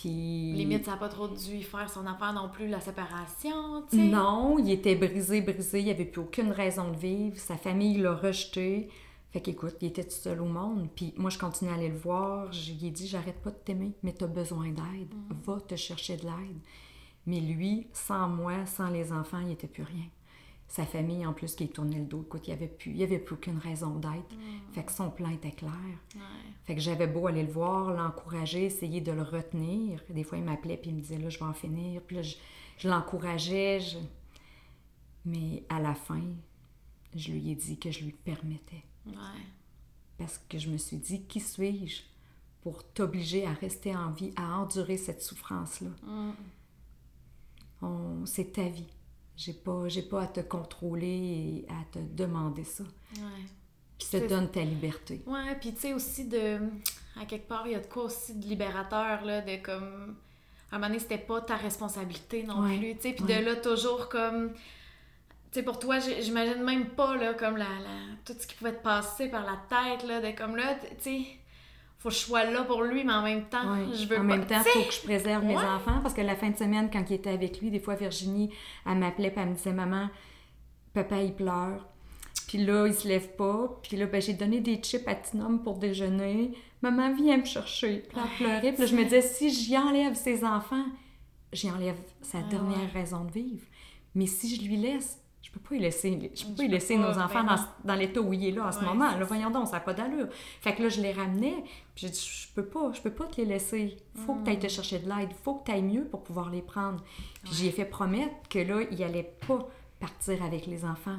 Puis... Limite, ça n'a pas trop dû faire son affaire non plus, la séparation, tu sais. Non, il était brisé, brisé, il n'y avait plus aucune raison de vivre. Sa famille l'a rejeté. Fait qu'écoute, il était tout seul au monde. Puis moi, je continuais à aller le voir. Je lui ai dit, j'arrête pas de t'aimer, mais tu as besoin d'aide. Mm. Va te chercher de l'aide. Mais lui, sans moi, sans les enfants, il n'était plus rien sa famille en plus qui tournait le dos. Écoute, il n'y avait, plus, il avait plus aucune raison d'être. Mm. Fait que son plan était clair. Fait que j'avais beau aller le voir, l'encourager, essayer de le retenir. Des fois, il m'appelait puis il me disait là, je vais en finir. Puis là, je, l'encourageais. Mais à la fin, je lui ai dit que je lui permettais. Parce que je me suis dit, qui suis-je pour t'obliger à rester en vie, à endurer cette souffrance-là? Mm. C'est ta vie j'ai pas, j'ai pas à te contrôler et à te demander ça. Ouais. Puis te donne ta liberté. Ouais, puis tu sais aussi de... À quelque part, il y a de quoi aussi de libérateur, là, de comme... À un moment donné, c'était pas ta responsabilité non plus, tu sais. Puis de là, toujours comme... Tu sais, pour toi, j'imagine même pas, là, comme la, la, tout ce qui pouvait te passer par la tête, là, de comme là, tu sais faut que je sois là pour lui, mais en même temps, je veux en même temps, il faut que je préserve mes enfants parce que la fin de semaine, quand il était avec lui, des fois, Virginie, elle m'appelait et elle me disait Maman, papa, il pleure. Puis là, il se lève pas. Puis là, ben, j'ai donné des chips à Tinum pour déjeuner. Maman, viens me chercher. Puis là, elle pleurait. Puis là, je me disais Si j'y enlève ses enfants, j'y enlève sa ah dernière raison de vivre. Mais si je lui laisse, je peux pas y laisser, je peux pas y laisser nos enfants ben dans, dans l'état où il est là en ce moment. Là, voyons donc, ça n'a pas d'allure. Fait que là, je les ramenais, puis j'ai dit, je peux pas, je peux pas te les laisser. Il faut que tu ailles te mm. chercher de l'aide, il faut que tu ailles mieux pour pouvoir les prendre. Puis j'ai fait promettre que là, il allait pas partir avec les enfants.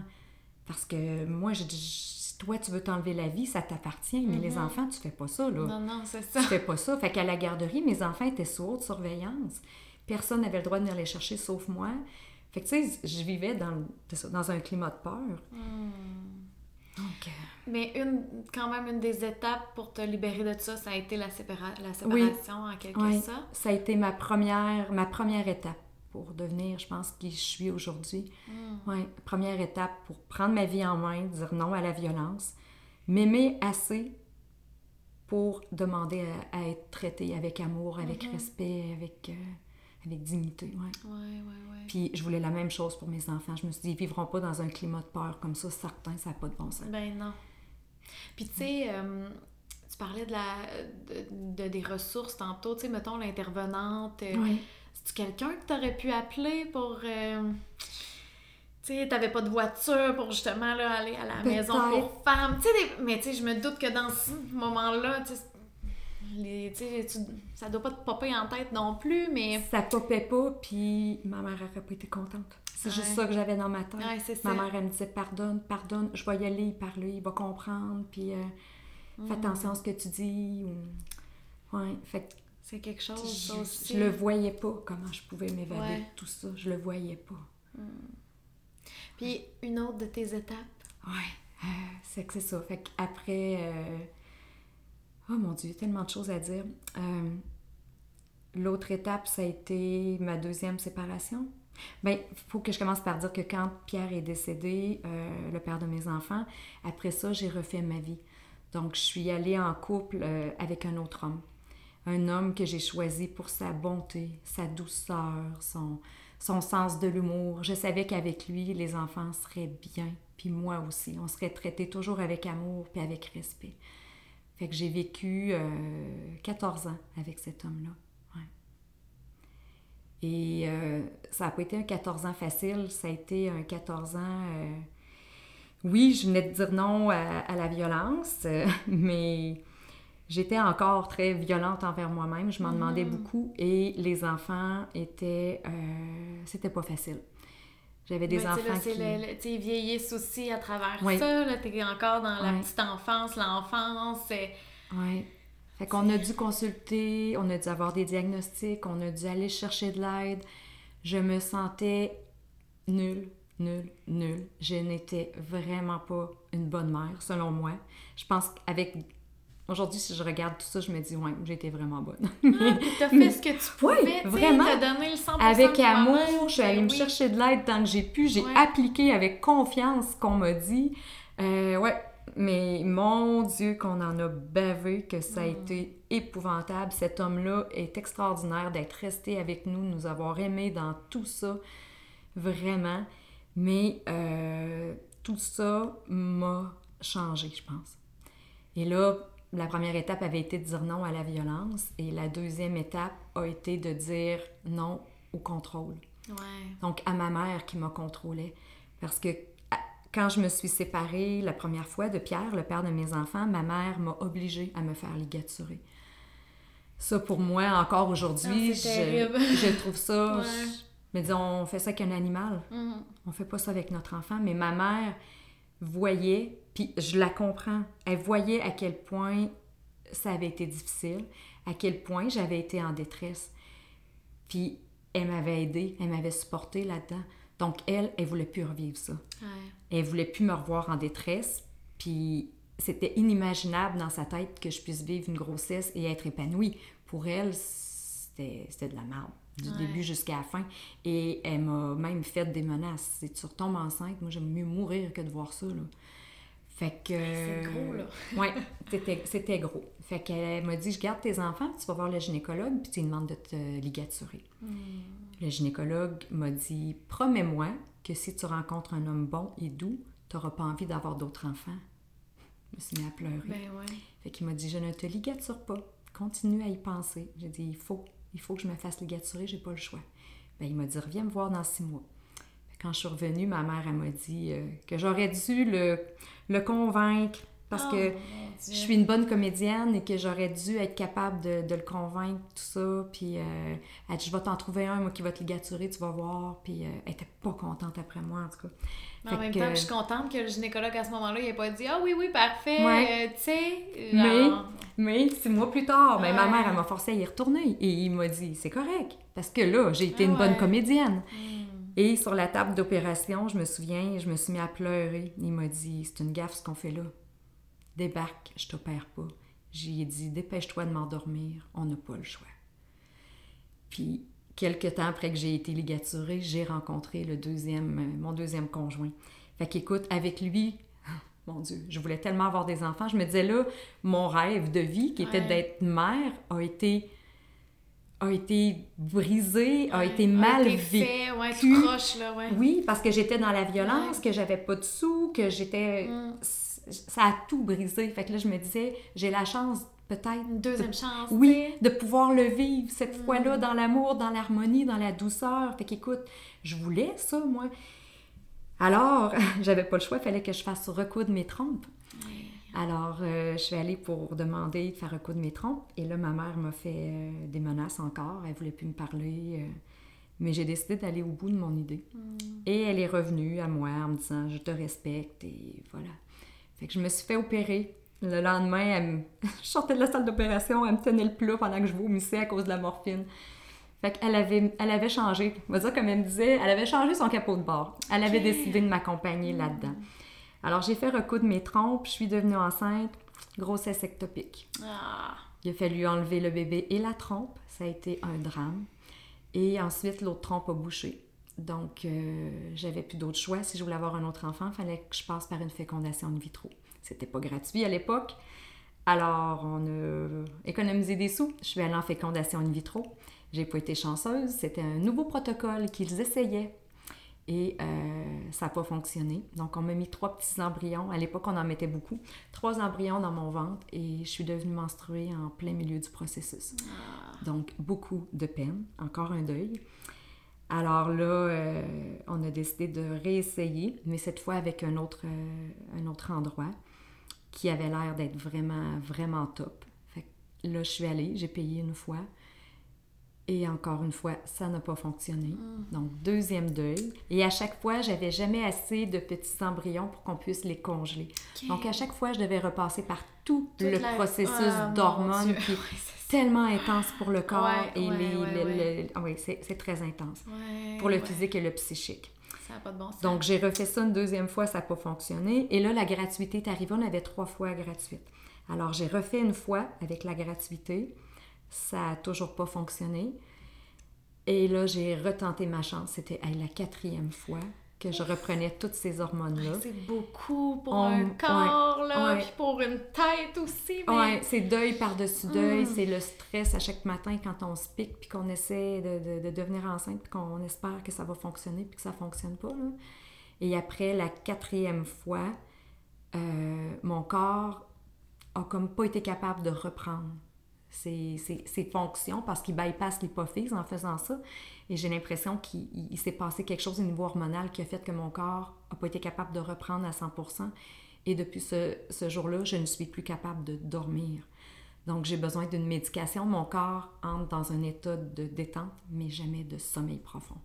Parce que moi, j'ai dit, si toi, tu veux t'enlever la vie, ça t'appartient, mais les mm-hmm. enfants, tu fais pas ça, là. Non, non, c'est ça. Tu fais pas ça. Fait qu'à la garderie, mes enfants étaient sous haute surveillance. Personne n'avait le droit de venir les chercher, sauf moi. Fait que, tu sais, je vivais dans, dans un climat de peur. Hmm. Donc, euh, Mais une, quand même, une des étapes pour te libérer de ça, ça a été la, sépara la séparation, en quelque oui. sorte? ça a été ma première, ma première étape pour devenir, je pense, qui je suis aujourd'hui. Hmm. Ouais, première étape pour prendre ma vie en main, dire non à la violence, m'aimer assez pour demander à, être traitée avec amour, avec mm-hmm. respect, avec... Euh, avec dignité. Ouais. Ouais, ouais, Puis je voulais la même chose pour mes enfants. Je me suis dit, ils vivront pas dans un climat de peur comme ça. Certains, ça n'a pas de bon sens. Ben non. Puis tu sais, euh, tu parlais de, la, de, des ressources tantôt. Tu sais, mettons l'intervenante. Euh, oui. C'est-tu quelqu'un que tu aurais pu appeler pour. Euh, tu sais, t'avais pas de voiture pour justement là, aller à la maison pour femmes? Tu sais, mais tu sais, je me doute que dans ce moment-là, tu sais, les, tu, ça doit pas te popper en tête non plus, mais... Ça popait pas, puis ma mère aurait pas été contente. C'est juste ça que j'avais dans ma tête. ma mère, elle me disait « Pardonne, pardonne, je vais y aller, parler, il va comprendre, puis euh, fais mm. attention à ce que tu dis. » Ouais, fait C'est quelque chose, ça aussi. Je le voyais pas, comment je pouvais m'évader de tout ça. Je le voyais pas. Hmm. Puis, une autre de tes étapes? Ouais, euh, c'est que c'est ça. Fait qu'après... Euh, oh mon Dieu, tellement de choses à dire. Euh, l'autre étape, ça a été ma deuxième séparation. Bien, il faut que je commence par dire que quand Pierre est décédé, le père de mes enfants, après ça, j'ai refait ma vie. Donc, je suis allée en couple avec un autre homme. Un homme que j'ai choisi pour sa bonté, sa douceur, son, son sens de l'humour. Je savais qu'avec lui, les enfants seraient bien, puis moi aussi. On serait traités toujours avec amour puis avec respect. Fait que j'ai vécu 14 euh, ans avec cet homme-là. Et euh, ça n'a pas été un 14 ans facile, ça a été un 14 ans... Euh, oui, je venais de dire non à la violence, mais j'étais encore très violente envers moi-même. Je m'en demandais mm. beaucoup et les enfants étaient. C'était pas facile. J'avais des enfants qui... Tu vieillissent aussi à travers ça. Tu es encore dans la petite enfance, l'enfance. Oui. Fait qu'on a dû consulter, on a dû avoir des diagnostics, on a dû aller chercher de l'aide. Je me sentais nulle, nulle, nulle. Je n'étais vraiment pas une bonne mère, selon moi. Je pense qu'avec Aujourd'hui, si je regarde tout ça, je me dis, ouais, j'ai été vraiment bonne. ah, tu as fait ce que tu pouvais, oui, vraiment. donné le 100% Avec amour, je suis allée me chercher de l'aide tant que j'ai pu. J'ai appliqué avec confiance ce qu'on m'a dit. Euh, ouais, mais mon Dieu, qu'on en a bavé, que ça a mm. été épouvantable. Cet homme-là est extraordinaire d'être resté avec nous, nous avoir aimés dans tout ça. Vraiment. Mais euh, tout ça m'a changé, je pense. Et là, la première étape avait été de dire non à la violence et la deuxième étape a été de dire non au contrôle. Donc à ma mère qui m'a contrôlé. Parce que quand je me suis séparée la première fois de Pierre, le père de mes enfants, ma mère m'a obligée à me faire ligaturer. Ça, pour moi, encore aujourd'hui, ah, je, je, trouve ça... Mais disons, on fait ça qu'un animal. Mm. On fait pas ça avec notre enfant. Mais ma mère voyait puis je la comprends. Elle voyait à quel point ça avait été difficile, à quel point j'avais été en détresse. Puis elle m'avait aidée, elle m'avait supportée là-dedans. Donc elle, elle voulait plus revivre ça. Ouais. Elle voulait plus me revoir en détresse. Puis c'était inimaginable dans sa tête que je puisse vivre une grossesse et être épanouie. Pour elle, c'était de la merde du début jusqu'à la fin. Et elle m'a même fait des menaces. Si tu retombes enceinte, moi, j'aime mieux mourir que de voir ça. Là. Fait que. C'est gros, là. ouais, c'était gros. Fait qu'elle m'a dit Je garde tes enfants, puis tu vas voir le gynécologue, puis tu lui demandes de te ligaturer. Hmm. Le gynécologue m'a dit Promets-moi que si tu rencontres un homme bon et doux, tu n'auras pas envie d'avoir d'autres enfants. Je me suis mis à pleurer. Ben ouais. Fait qu'il m'a dit Je ne te ligature pas. Continue à y penser. J'ai dit Il faut, il faut que je me fasse ligaturer, j'ai pas le choix. Ben, il m'a dit Reviens me voir dans six mois. Quand je suis revenue, ma mère, elle m'a dit euh, que j'aurais dû le, le convaincre parce oh, que je suis une bonne comédienne et que j'aurais dû être capable de, de, le convaincre, tout ça. Puis euh, elle dit Je vais t'en trouver un, moi, qui va te ligaturer, tu vas voir. Puis euh, elle était pas contente après moi, en tout cas. en même temps, je suis contente que le gynécologue à ce moment-là, il n'ait pas dit Ah oui, oui, parfait, euh, tu sais. Mais, mais six mois plus tard, mais ma mère, elle m'a forcé à y retourner. Et il m'a dit C'est correct. Parce que là, j'ai été une bonne comédienne. Mm. Et sur la table d'opération, je me souviens, je me suis mis à pleurer. Il m'a dit C'est une gaffe ce qu'on fait là. Débarque, je t'opère pas. J'ai dit Dépêche-toi de m'endormir, on n'a pas le choix. Puis, quelques temps après que j'ai été ligaturée, j'ai rencontré le deuxième, euh, mon deuxième conjoint. Fait qu'écoute, avec lui, mon Dieu, je voulais tellement avoir des enfants. Je me disais là, mon rêve de vie, qui était d'être mère, a été a été brisé, a été mal a vécu. ouais, tout croche, là, ouais. Oui, parce que j'étais dans la violence, que j'avais pas de sous, que j'étais... Mm. Ça a tout brisé. Fait que là, je me disais, j'ai la chance peut-être... Une deuxième chance, Oui, de pouvoir le vivre cette mm. fois-là dans l'amour, dans l'harmonie, dans la douceur. Fait qu'écoute, je voulais ça, moi. Alors, j'avais pas le choix, il fallait que je fasse recoudre mes trompes. Alors, euh, je suis allée pour demander de faire un coup de mes trompes. Et là, ma mère m'a fait euh, des menaces encore. Elle voulait plus me parler. Euh. mais j'ai décidé d'aller au bout de mon idée. Hmm. Et elle est revenue à moi en me disant Je te respecte. Et voilà. Fait que je me suis fait opérer Le lendemain, elle me... je sortais de la salle d'opération, elle me tenait le plat pendant que je vomissais à cause de la morphine. Fait qu'elle avait, elle avait changé. On va dire, comme elle me disait, elle avait changé son capot de bord. Elle avait décidé de m'accompagner là-dedans. Alors, j'ai fait recoudre mes trompes, je suis devenue enceinte, grossesse ectopique. Ah. Il a fallu enlever le bébé et la trompe. Ça a été un drame. Et ensuite, l'autre trompe a bouché. Donc, euh, j'avais plus d'autre choix. Si je voulais avoir un autre enfant, il fallait que je passe par une fécondation in vitro. C'était pas gratuit à l'époque. Alors, on a économisé des sous. Je suis allée en fécondation in vitro. J'ai pas été chanceuse. C'était un nouveau protocole qu'ils essayaient. Et euh, ça n'a pas fonctionné. Donc, on m'a mis trois petits embryons. À l'époque, on en mettait beaucoup. Trois embryons dans mon ventre et je suis devenue menstruée en plein milieu du processus. Donc, beaucoup de peine. Encore un deuil. Alors là, euh, on a décidé de réessayer, mais cette fois avec un autre, euh, un autre endroit qui avait l'air d'être vraiment, vraiment top. Fait que là, je suis allée, j'ai payé une fois. Et encore une fois, ça n'a pas fonctionné. Donc, deuxième deuil. Et à chaque fois, j'avais jamais assez de petits embryons pour qu'on puisse les congeler. Donc, à chaque fois, je devais repasser par tout Toute le la- processus Ah, mon d'hormones qui est tellement intense pour le corps Ouais, et ouais, les, ouais, le- ah oui, c'est très intense pour le physique et le psychique. Ça n'a pas de bon sens. Donc, j'ai refait ça une deuxième fois, ça n'a pas fonctionné. Et là, la gratuité est arrivée, on avait trois fois gratuite. Alors, j'ai refait une fois avec la gratuité, ça n'a toujours pas fonctionné. Et là, j'ai retenté ma chance. C'était la quatrième fois que je reprenais toutes ces hormones-là. c'est beaucoup pour On- un corps, là, ouais. puis pour une tête aussi. Mais... Ouais, c'est deuil par-dessus deuil, Mm. c'est le stress à chaque matin quand on se pique puis qu'on essaie de, de- de devenir enceinte puis qu'on espère que ça va fonctionner puis que ça fonctionne pas. là. Et après la quatrième fois, euh, mon corps a comme pas été capable de reprendre ses, ses- ses fonctions parce qu'il bypasse l'hypophyse en faisant ça. Et j'ai l'impression qu'il il- il s'est passé quelque chose au niveau hormonal qui a fait que mon corps a pas été capable de reprendre à 100%. Et depuis ce, ce jour-là, je ne suis plus capable de dormir. Donc, j'ai besoin d'une médication. Mon corps entre dans un état de détente, mais jamais de sommeil profond.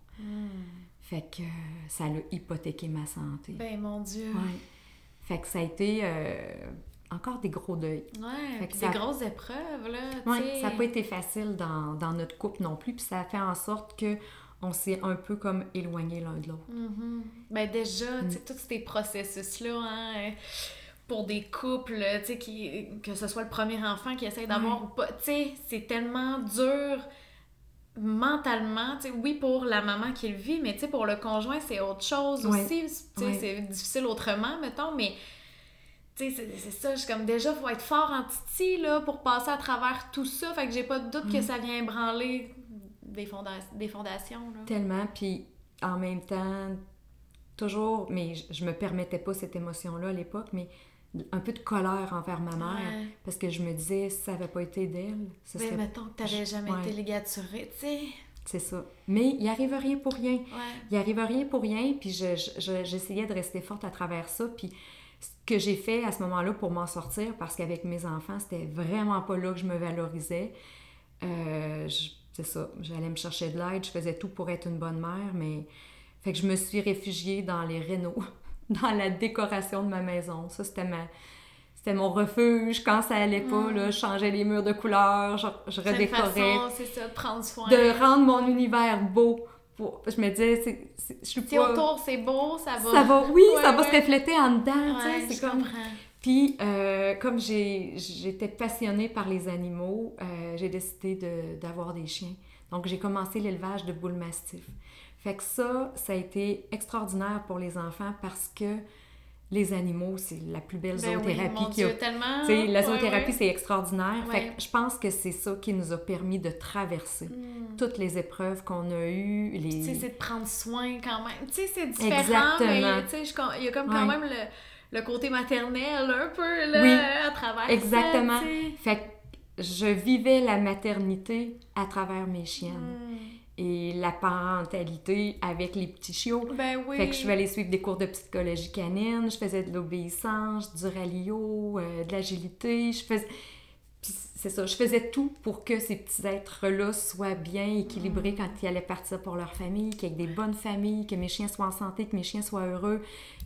Fait que ça a hypothéqué ma santé. Ben, mon Dieu. Ouais. Fait que ça a été euh, encore des gros deuils. Ouais, puis ça- des grosses épreuves, là, Ouais, ça n'a pas été facile dans, dans notre couple non plus, puis ça a fait en sorte que on s'est un peu comme éloignés l'un de l'autre. Mhm. Ben déjà, Mm. tu sais, tous ces processus-là, hein, pour des couples, tu sais, qui, que ce soit le premier enfant qui essaie d'avoir ou pas, tu sais, c'est tellement dur mentalement, tu sais, oui, pour la maman qui le vit, mais tu sais, pour le conjoint, c'est autre chose Ouais. aussi, tu sais, Ouais. c'est difficile autrement, mettons, mais... Tu sais, c'est- ça, je suis comme déjà, faut être fort en titi, là, pour passer à travers tout ça. Fait que j'ai pas de doute que Mm. ça vient ébranler des, fonda- des fondations, là. Tellement, puis en même temps, toujours, mais je, me permettais pas cette émotion-là à l'époque, mais un peu de colère envers ma mère, Ouais. parce que je me disais, si ça avait pas été d'elle, ce Mais serait... mettons que t'avais jamais Ouais. été ligaturée, tu sais. C'est ça. Mais il arrive rien pour rien. Ouais. Il arrive rien pour rien, puis je- je- je- j'essayais de rester forte à travers ça, puis ce que j'ai fait à ce moment-là pour m'en sortir, parce qu'avec mes enfants, c'était vraiment pas là que je me valorisais. Euh, c'est ça, j'allais me chercher de l'aide, je faisais tout pour être une bonne mère, mais... Fait que je me suis réfugiée dans les rénaux, dans la décoration de ma maison. Ça, c'était ma... C'était mon refuge quand ça allait pas, Mm. là, je changeais les murs de couleur, je, je redécorais c'est ça, de prendre soin. de rendre mon univers beau. Pour- Je me disais, c'est, c'est- je suis Si pas... autour c'est beau, ça va. Ça va, oui, Ouais, ça va ouais. se refléter en dedans, tu sais, je comme... comprends. Puis, euh, comme j'ai, j'étais passionnée par les animaux, euh, j'ai décidé de- d'avoir des chiens. Donc, j'ai commencé l'élevage de boules mastifs. Fait que ça, ça a été extraordinaire pour les enfants parce que les animaux, c'est la plus belle Ben oui, zoothérapie mon qu'il y a Dieu, la zoothérapie, c'est extraordinaire. Fait que je pense que c'est ça qui nous a permis de traverser Mm. toutes les épreuves qu'on a eues. Les... C'est de prendre soin quand même. Tu sais, c'est différent, Exactement. mais je il y a comme quand même le, le côté maternel un peu, là, Oui. à travers Exactement. ça. Fait que je vivais la maternité à travers mes chiennes Mm. Et la parentalité avec les petits chiots. Ben oui. Fait que je suis allée suivre des cours de psychologie canine, je faisais de l'obéissance, du rallyo, euh, de l'agilité, je faisais... C'est ça, je faisais tout pour que ces petits êtres-là soient bien équilibrés Mm. quand ils allaient partir pour leur famille, qu'il y ait des bonnes familles, que mes chiens soient en santé, que mes chiens soient heureux.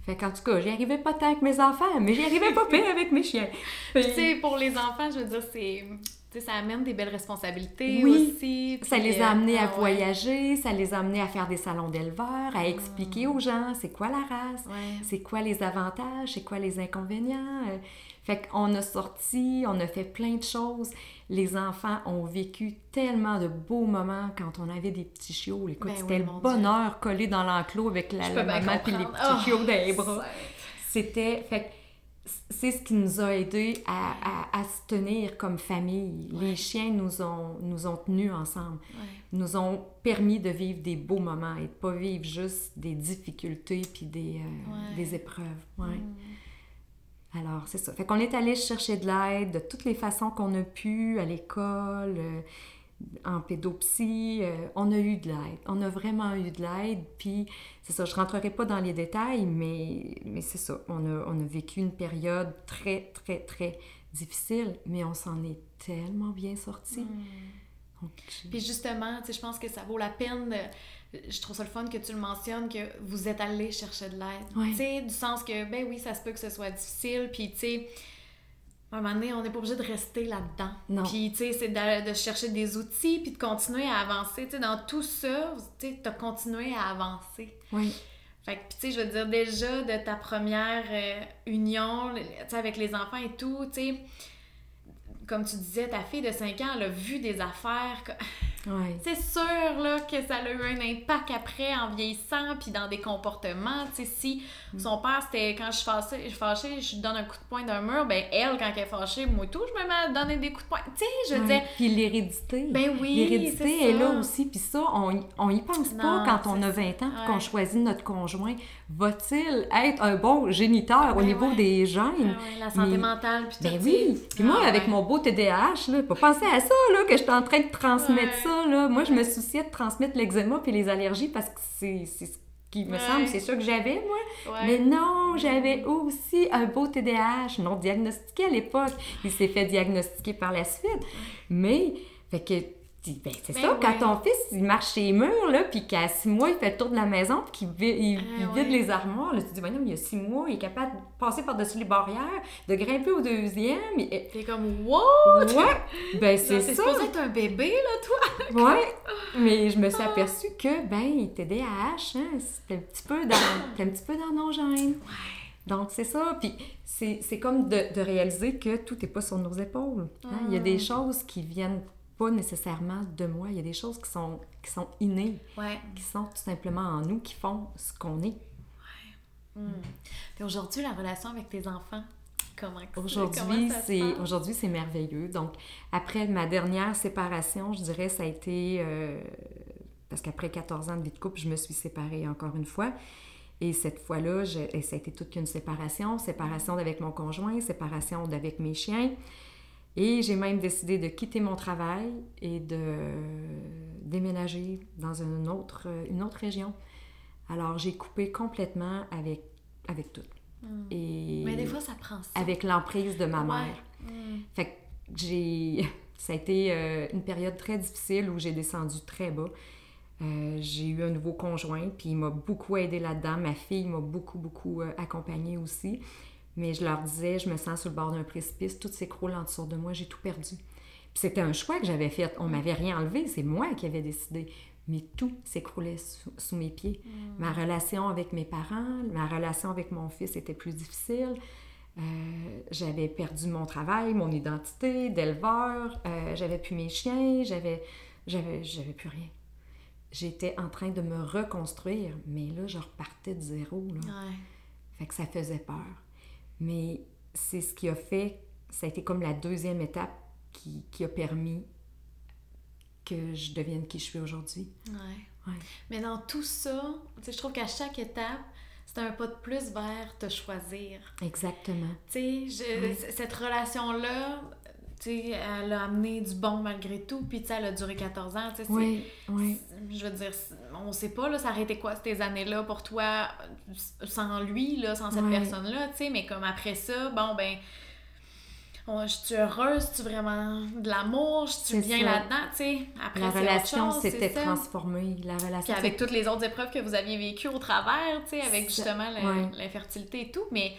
Fait qu'en tout cas, j'y arrivais pas tant avec mes enfants, mais j'y arrivais pas pire avec mes chiens. Tu sais, pour les enfants, je veux dire, c'est. Tu sais, ça amène des belles responsabilités Oui. aussi. Ça les a euh, amenés à ah ouais. voyager, ça les a amenés à faire des salons d'éleveurs, à expliquer aux gens c'est quoi la race, Ouais. c'est quoi les avantages, c'est quoi les inconvénients. Euh, Fait qu'on a sorti, on a fait plein de choses. Les enfants ont vécu tellement de beaux moments quand on avait des petits chiots. Écoute, Ben c'était oui, le bonheur collé dans l'enclos avec la, la maman puis les petits Oh, chiots dans les bras. c'est- C'était... Fait que c'est ce qui nous a aidés à, à- à se tenir comme famille. Ouais. Les chiens nous ont, nous ont tenus ensemble Ouais. nous ont permis de vivre des beaux moments et de pas vivre juste des difficultés puis des, euh, Ouais. des épreuves. Ouais. Mm. Alors, c'est ça. Fait qu'on est allé chercher de l'aide de toutes les façons qu'on a pu, à l'école, euh, en pédopsie. euh, on a eu de l'aide. On a vraiment eu de l'aide. Puis, c'est ça, je rentrerai pas dans les détails, mais, mais c'est ça. On a, on a vécu une période très, très, très difficile, mais on s'en est tellement bien sorti. Donc, j'ai- Puis justement, tu sais, je pense que ça vaut la peine. de- Je trouve ça le fun que tu le mentionnes, que vous êtes allé chercher de l'aide. Ouais. Tu sais, du sens que, ben oui, ça se peut que ce soit difficile, puis tu sais, à un moment donné, on n'est pas obligé de rester là-dedans. Non. Puis, tu sais, c'est de, de chercher des outils, puis de continuer à avancer. Tu sais, dans tout ça, tu sais, t'as continué à avancer. Oui. Fait que, tu sais, je veux dire, déjà, de ta première euh, union, tu sais, avec les enfants et tout, tu sais, comme tu disais, ta fille de 5 ans, elle a vu des affaires. que- Ouais. C'est sûr, là, que ça a eu un impact après en vieillissant, puis dans des comportements. Si Mm. son père, c'était quand je suis fâchée, je suis fâchée, je lui donne un coup de poing d'un mur, ben elle, quand elle est fâchée, moi tout, je me mets à donner des coups de poing. Tu sais, je Ouais. dire, Puis l'hérédité. ben oui, L'hérédité est là ça. aussi. Puis ça, on, on y pense pas quand on a c'est 20 ans, ça. qu'on choisit notre conjoint. Va-t-il être un bon géniteur au Ben niveau des gènes? ouais, la santé Mais- mentale, puis. Ben oui! Puis moi, Ah avec mon beau TDAH, là, pas penser à ça, là, que je suis en train de transmettre Ouais. Ça, là. Moi, je me souciais de transmettre l'eczéma puis les allergies parce que c'est ce qui me Ouais. semble, c'est ça que j'avais, moi. Ouais. Mais non, j'avais aussi un beau TDAH, non diagnostiqué à l'époque. Il s'est fait diagnostiquer par la suite. Mais, fait que, ben, c'est Ben ça, quand ouais. ton fils, il marche chez les murs, là, puis qu'à six mois, il fait le tour de la maison, puis qu'il il, Ah il ouais. vide les armoires, là, tu te dis, il y a six mois, il est capable de passer par-dessus les barrières, de grimper au deuxième. et- T'es comme, wow! Ouais, ben c'est ça. supposé être un bébé, là, toi! Ouais, mais je me suis aperçue que, ben, hein, c'était un petit peu dans, c'était un petit peu dans nos gènes. Donc, c'est ça. Puis, c'est comme de, de réaliser que tout n'est pas sur nos épaules. hein. Il y a des Mm. choses qui viennent pas nécessairement de moi. Il y a des choses qui sont, qui sont innées, Ouais. qui sont tout simplement en nous, qui font ce qu'on est. Hmm. Puis aujourd'hui, la relation avec tes enfants, comment Aujourd'hui, ça se c'est passe? aujourd'hui c'est merveilleux. Donc, après ma dernière séparation, je dirais, ça a été... euh, parce qu'après 14 ans de vie de couple, je me suis séparée encore une fois. Et cette fois-là, je- et ça a été toute qu'une séparation. Séparation avec mon conjoint, séparation avec mes chiens. Et j'ai même décidé de quitter mon travail et de déménager dans une autre, une autre région. Alors, j'ai coupé complètement avec, avec tout. Hmm. Et Mais des fois, ça prend ça. avec l'emprise de ma Ouais. mère. Hmm. Fait que j'ai... Ça a été euh, une période très difficile où j'ai descendu très bas. Euh, j'ai eu un nouveau conjoint, puis il m'a beaucoup aidé là-dedans. Ma fille m'a beaucoup, beaucoup euh, accompagnée aussi. Mais je leur disais, je me sens sur le bord d'un précipice, tout s'écroule en dessous de moi, j'ai tout perdu. Puis c'était un choix que j'avais fait. On m'avait rien enlevé, c'est moi qui avais décidé. Mais tout s'écroulait sous, sous mes pieds. Ma relation avec mes parents, ma relation avec mon fils était plus difficile. Euh, j'avais perdu mon travail, mon identité d'éleveur, euh, j'avais plus mes chiens, j'avais, j'avais, j'avais plus rien. J'étais en train de me reconstruire, mais là, je repartais de zéro. Là. Ouais. Fait que ça faisait peur. Mais c'est ce qui a fait, ça a été comme la deuxième étape qui, qui a permis que je devienne qui je suis aujourd'hui. Ouais. Ouais. Mais dans tout ça, tu sais, je trouve qu'à chaque étape, c'est un pas de plus vers te choisir. Exactement. Tu sais, c- cette relation-là, tu sais, elle a amené du bon malgré tout, puis tu sais, elle a duré 14 ans, tu sais, c'est- Oui, oui. Je veux dire, on sait pas, là, ça aurait été quoi ces années-là pour toi sans lui, là, sans cette personne-là, mais comme après ça, bon, ben, je suis heureuse, tu vraiment de l'amour, je suis bien là-dedans, tu sais. Après, la relation s'était transformée. La relation. Puis avec toutes les autres épreuves que vous aviez vécues au travers, tu sais, avec justement l'infertilité et tout. Mais,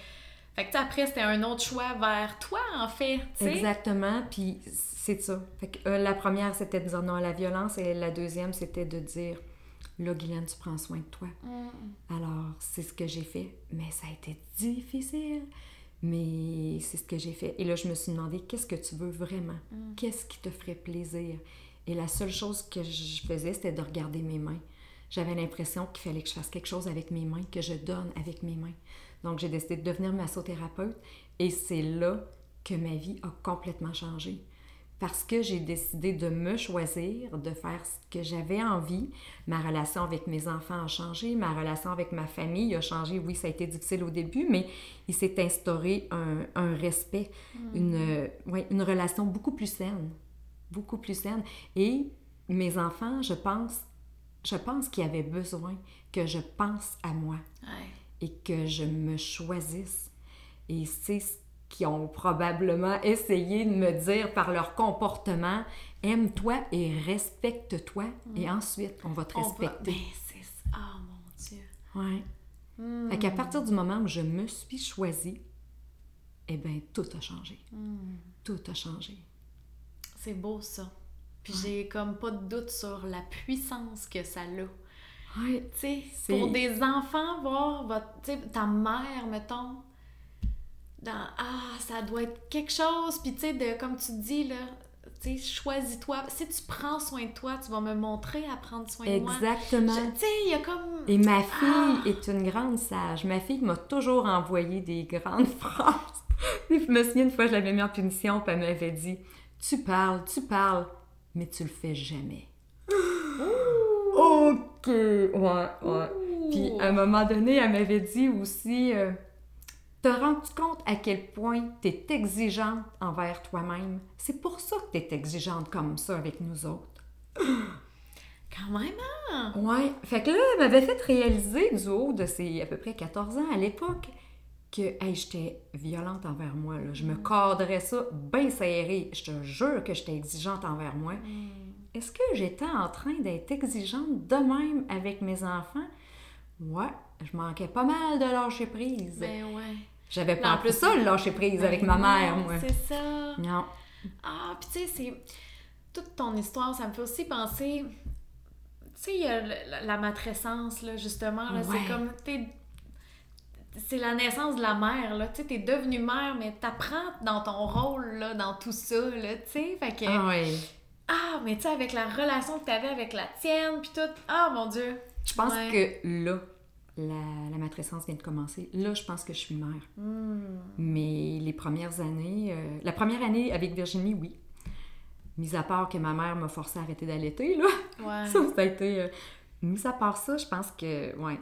fait que après, c'était un autre choix vers toi, en fait, Exactement. Puis c'est ça. Fait que euh, la première, c'était de dire non à la violence et la deuxième, c'était de dire là, Guylaine, tu prends soin de toi. Mm. Alors, c'est ce que j'ai fait. Mais ça a été difficile. Mais c'est ce que j'ai fait. Et là, je me suis demandé, qu'est-ce que tu veux vraiment? Mm. Qu'est-ce qui te ferait plaisir? Et la seule chose que je faisais, c'était de regarder mes mains. J'avais l'impression qu'il fallait que je fasse quelque chose avec mes mains, que je donne avec mes mains. Donc, j'ai décidé de devenir massothérapeute. Et c'est là que ma vie a complètement changé parce que j'ai décidé de me choisir, de faire ce que j'avais envie. Ma relation avec mes enfants a changé, ma relation avec ma famille a changé. Oui, ça a été difficile au début, mais il s'est instauré un, respect, mm. une, une relation beaucoup plus saine, beaucoup plus saine. Et mes enfants, je pense, je pense qu'ils avaient besoin que je pense à moi et que je me choisisse. Et c'est ce qui ont probablement essayé de me dire par leur comportement aime-toi et respecte-toi et mm. ensuite on va te respecter. Ben, oh mon Dieu. Ouais. Mm. Fait qu'à partir du moment où je me suis choisie, eh bien, tout a changé. Mm. Tout a changé. C'est beau ça. Puis j'ai comme pas de doute sur la puissance que ça a. Oui. Tu sais, pour des enfants, voir votre, ta mère, mettons, dans Ah, ça doit être quelque chose. Puis, tu sais, de, comme tu dis, là, tu sais, choisis-toi. Si tu prends soin de toi, tu vas me montrer à prendre soin de moi. Exactement. Tu sais, il y a comme. Et ma fille ah! est une grande sage. Ma fille m'a toujours envoyé des grandes phrases. je me souviens une fois, je l'avais mis en punition, puis elle m'avait dit Tu parles, tu parles, mais tu le fais jamais. OK! Ouais, ouais. Puis à un moment donné, elle m'avait dit aussi. Euh, te rends-tu compte à quel point tu es exigeante envers toi-même? C'est pour ça que tu es exigeante comme ça avec nous autres. Quand même, hein? Ouais. Fait que là, elle m'avait fait réaliser du haut de ses à peu près 14 ans à l'époque que j'étais violente envers moi. Là. Je me mm. cadrais ça bien serré. Je te jure que j'étais exigeante envers moi. Mm. Est-ce que j'étais en train d'être exigeante de même avec mes enfants? Ouais, je manquais pas mal de lâcher prise. Ben ouais. J'avais pas plus ça, le lâcher prise avec ma mère, moi. C'est ça. Non. Ah, puis tu sais, c'est. Toute ton histoire, ça me fait aussi penser. Tu sais, il y a la, matrescence, là, justement. Là, C'est comme. C'est la naissance de la mère, là. Tu sais, t'es devenue mère, mais t'apprends dans ton rôle, là, dans tout ça, là, tu sais. Fait que. Ah, oui. Ah, mais tu sais, avec la relation que t'avais avec la tienne, puis tout. Ah, mon Dieu. Je pense que là, la, la matrescence vient de commencer. Là, je pense que je suis mère. Hmm. Mais les premières années, euh, la première année avec Virginie, oui. Mis à part que ma mère m'a forcé à arrêter d'allaiter, là. Ouais. ça, ça a été. Euh, mis à part ça, je pense que, ouais,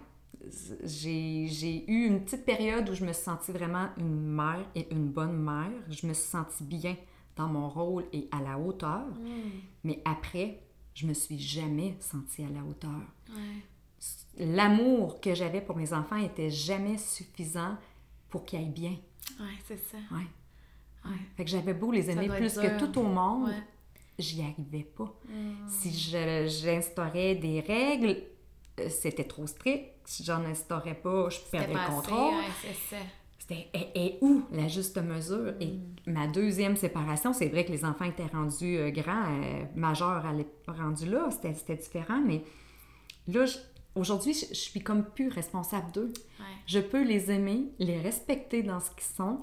j'ai eu une petite période où je me suis sentie vraiment une mère et une bonne mère. Je me suis sentie bien dans mon rôle et à la hauteur. Hmm. Mais après, je me suis jamais sentie à la hauteur. Ouais l'amour que j'avais pour mes enfants était jamais suffisant pour qu'ils aillent bien. Oui, c'est ça. Ouais. ouais. Fait que j'avais beau les aimer plus que tout au monde, j'y arrivais pas. Hmm. Si j'instaurais des règles, euh, c'était trop strict. Si j'en instaurais pas, je perdais le contrôle. c'est ça. C'était et, où la juste mesure? Et hmm. ma deuxième séparation, c'est vrai que les enfants étaient rendus euh, grands, euh, majeurs, rendus là, c'était différent, mais là, Aujourd'hui, je, suis comme plus responsable d'eux. Je peux les aimer, les respecter dans ce qu'ils sont.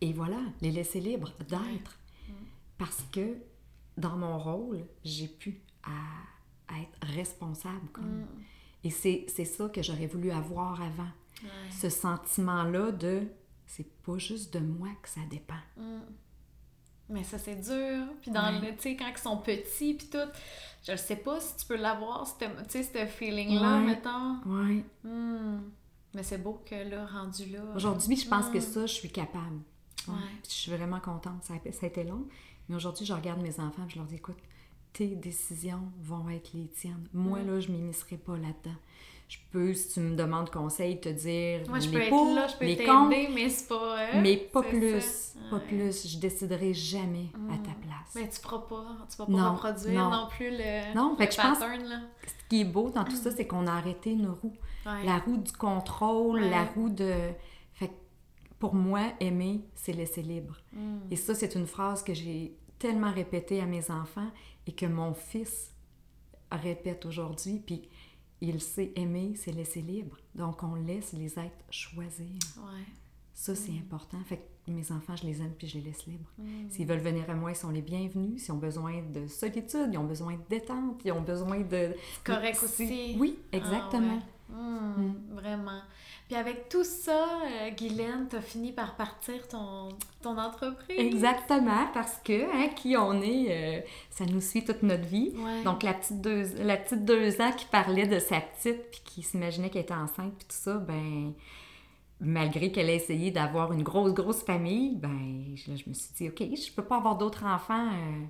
Et voilà, les laisser libres d'être. Parce que dans mon rôle, j'ai pu à, être responsable. Comme. Mm. Et c'est ça que j'aurais voulu avoir avant. Ce sentiment-là de c'est pas juste de moi que ça dépend. Mm. Mais ça, c'est dur. Puis dans le, tu sais, quand ils sont petits, puis tout, je ne sais pas si tu peux l'avoir, tu sais, ce feeling-là, mettons. Oui. Hmm. Mais c'est beau que là, rendu là. Aujourd'hui, je pense que hmm. ça, je suis capable. Ouais. je suis vraiment contente. Ça a, ça a été long. Mais aujourd'hui, je regarde mes enfants et je leur dis, écoute, tes décisions vont être les tiennes. Moi, là, je m'immiscerai pas là-dedans. Je peux, si tu me demandes conseil, te dire Moi, je les peux pour, être là, je peux contre, mais c'est pas... euh, mais pas plus, ça. pas Ouais. plus. Je déciderai jamais à ta place. Mais tu pourras pas, tu vas pas Non, reproduire non. non, plus le, Non, fait le que je pense- pattern, là. Ce qui est beau dans tout ça, c'est qu'on a arrêté une roue. Ouais. La roue du contrôle, Ouais. la roue de... Fait que pour moi, aimer, c'est laisser libre. Mm. Et ça, c'est une phrase que j'ai tellement répétée à mes enfants et que mon fils répète aujourd'hui. Puis il sait aimer, c'est laisser libre. Donc on laisse les êtres choisir. Ouais. Ça, c'est important. Fait que mes enfants, je les aime puis je les laisse libres. Mm. S'ils veulent venir à moi, ils sont les bienvenus. S'ils ont besoin de solitude, ils ont besoin de détente, ils ont besoin de... Correct aussi. Oui, exactement. Ah ouais. Mm, Vraiment. Puis avec tout ça, euh, Guylaine, t'as fini par partir ton, ton entreprise? Exactement, parce que hein, qui on est, euh, ça nous suit toute notre vie. Ouais. Donc, la petite, deux, la petite deux ans qui parlait de sa petite, puis qui s'imaginait qu'elle était enceinte, puis tout ça, ben, malgré qu'elle a essayé d'avoir une grosse, grosse famille, ben, je, je me suis dit, OK, je peux pas avoir d'autres enfants, euh,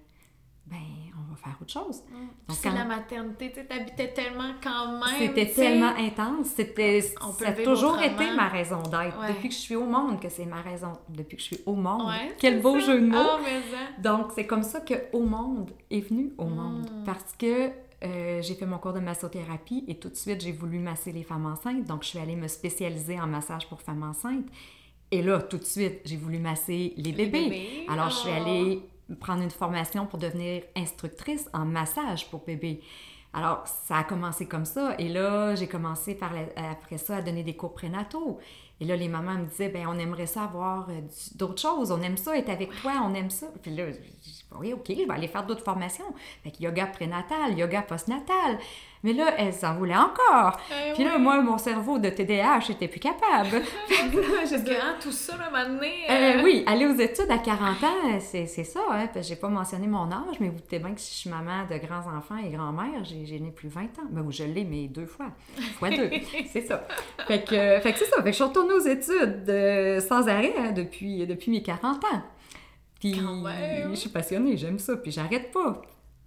ben, on va faire autre chose. Mm. Puis Donc, quand- la maternité, tu sais, t'habitais tellement quand même. C'était tellement intense, c'était, ça a toujours autrement. été ma raison d'être. Ouais. Depuis que je suis au monde, que c'est ma raison, depuis que je suis au monde. Ouais, Quel beau ça. jeu de mots! Ah, mais ça. Donc, c'est comme ça que Au Monde est venu au monde. Mm. Parce que euh, j'ai fait mon cours de massothérapie et tout de suite, j'ai voulu masser les femmes enceintes. Donc, je suis allée me spécialiser en massage pour femmes enceintes. Et là, tout de suite, j'ai voulu masser les bébés. bébés. Alors, je suis Oh. allée prendre une formation pour devenir instructrice en massage pour bébés. Alors, ça a commencé comme ça. Et là, j'ai commencé par après ça à donner des cours prénataux. Et là, les mamans me disaient, ben on aimerait ça avoir euh, d'autres choses. On aime ça, être avec toi, on aime ça. Puis là, j'ai dit, oui, OK, je vais aller faire d'autres formations. Fait que yoga prénatal, yoga postnatal. Mais là, elles en voulaient encore. Eh Puis là, oui. moi, mon cerveau de TDAH était plus capable. Parce que hein, tout ça, là, maintenant. euh, oui, aller aux études à 40 ans, c'est ça. Hein, parce que j'ai pas mentionné mon âge, mais vous doutez bien que si je suis maman de grands-enfants et grand-mère, j'ai né plus 20 ans. Ben, je l'ai, mais deux fois. Fois deux. c'est ça. Fait que, euh, fait que c'est ça. Fait que je suis retournée aux études euh, sans arrêt hein, depuis, depuis mes 40 ans. Puis je suis passionnée, j'aime ça, puis j'arrête pas.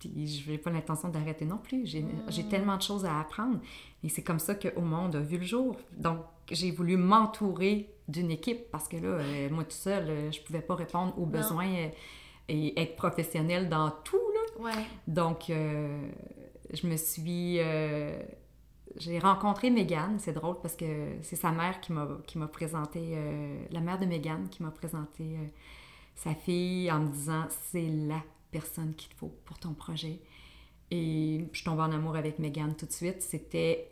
Puis je n'ai pas l'intention d'arrêter non plus. J'ai j'ai tellement de choses à apprendre. Et c'est comme ça qu'au monde a vu le jour. Donc, j'ai voulu m'entourer d'une équipe parce que là, euh, moi tout seul, euh, je pouvais pas répondre aux besoins euh, et être professionnelle dans tout. Là. Ouais. Donc, je me suis... j'ai rencontré Megan, c'est drôle parce que c'est sa mère qui m'a qui m'a présenté, la mère de Megan qui m'a présenté sa fille en me disant c'est la personne qu'il te faut pour ton projet. Et je tombe en amour avec Megan tout de suite. C'était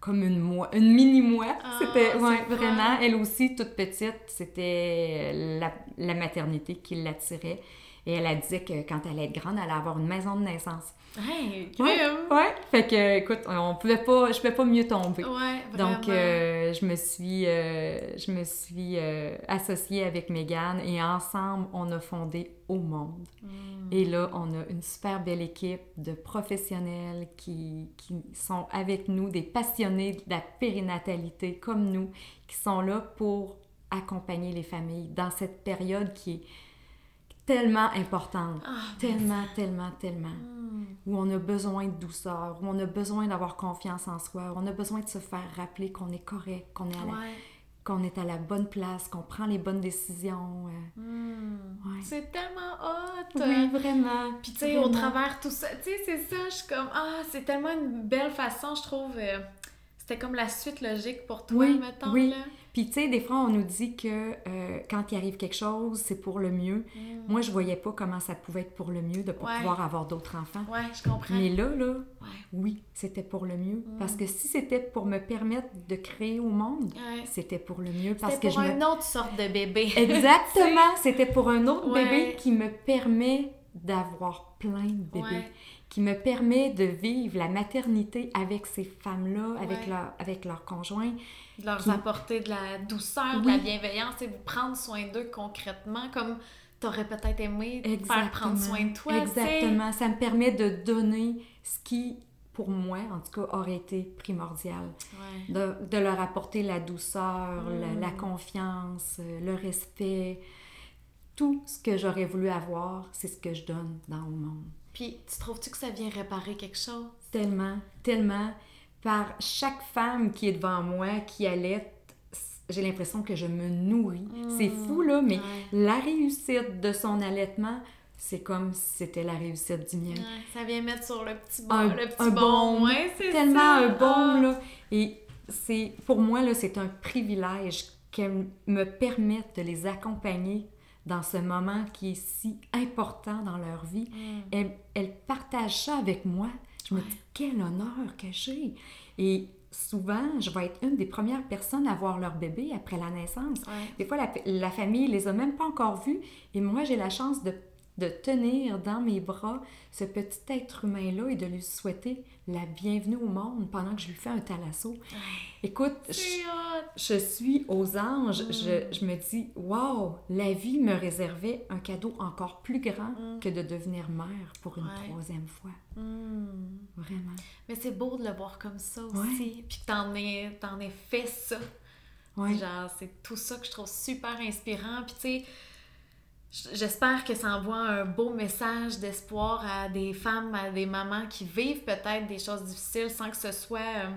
comme une moi, une mini moi. Ah, c'était ouais, vraiment, elle aussi toute petite, c'était la, la maternité qui l'attirait. Et elle a dit que quand elle allait être grande, elle allait avoir une maison de naissance. Hey, Ouais, ouais. Fait que, écoute, on pouvait pas, je pouvais pas mieux tomber. Ouais, Donc, vraiment. euh, je me suis, euh, je me suis euh, associée avec Megan et ensemble, on a fondé Au Monde. Mm. Et là, on a une super belle équipe de professionnels qui, qui sont avec nous, des passionnés de la périnatalité comme nous, qui sont là pour accompagner les familles dans cette période qui est tellement importante. Ah, Tellement, tellement, tellement. Mm. Où on a besoin de douceur, où on a besoin d'avoir confiance en soi, où on a besoin de se faire rappeler qu'on est correct, qu'on est, à la, Ouais. qu'on est à la bonne place, qu'on prend les bonnes décisions. euh. Mm. Ouais. C'est tellement hot! Oui, vraiment. Puis tu sais, au travers tout ça, tu sais, c'est ça, je suis comme, ah, c'est tellement une belle façon, je trouve. euh, C'était comme la suite logique pour toi, Oui, mettons, oui. là. Puis, tu sais, des fois, on nous dit que euh, quand il arrive quelque chose, c'est pour le mieux. Mm. Moi, je voyais pas comment ça pouvait être pour le mieux de pas Ouais. pouvoir avoir d'autres enfants. Ouais, je comprends. Mais là, là, Ouais. oui, c'était pour le mieux. Mm. Parce que si c'était pour me permettre de créer au monde, Ouais. c'était pour le mieux. Parce C'était que pour je me une autre sorte de bébé. Exactement, c'était pour un autre bébé qui me permet d'avoir plein de bébés, qui me permet de vivre la maternité avec ces femmes-là, avec, Ouais. leur, avec leurs conjoints. De leur Qui- apporter de la douceur, de la bienveillance et vous prendre soin d'eux concrètement, comme t'aurais peut-être aimé faire prendre soin de toi. Exactement, ça me permet de donner ce qui, pour moi, en tout cas, aurait été primordial. Ouais. De, de leur apporter la douceur, la, Mm. la confiance, euh, le respect. Tout ce que j'aurais voulu avoir, c'est ce que je donne dans le monde. Puis, tu trouves-tu que ça vient réparer quelque chose? Tellement, tellement. Par chaque femme qui est devant moi, qui allait, j'ai l'impression que je me nourris. C'est fou, là, mais la réussite de son allaitement, c'est comme si c'était la réussite du mien. ça vient mettre sur le petit bon, un, le petit bon. c'est tellement un bon, ah. là. Et c'est, pour moi, là, c'est un privilège qu'elle me permette de les accompagner dans ce moment qui est si important dans leur vie. Mm. Elles, partagent ça avec moi. Je me dis, quel honneur que j'ai. Et souvent, je vais être une des premières personnes à voir leur bébé après la naissance. Des fois, la, la, famille les a même pas encore vus. Et moi, j'ai la chance de de tenir dans mes bras ce petit être humain-là et de lui souhaiter la bienvenue au monde pendant que je lui fais un thalasso. Écoute, je, suis aux anges. Mm. Je, me dis, wow, la vie me réservait un cadeau encore plus grand mm. que de devenir mère pour une troisième fois. Mm. Vraiment. Mais c'est beau de le voir comme ça aussi. Puis t'en es, t'en es fait ça. Genre, c'est tout ça que je trouve super inspirant. Puis tu sais, J'espère que ça envoie un beau message d'espoir à des femmes, à des mamans qui vivent peut-être des choses difficiles sans que ce soit, euh,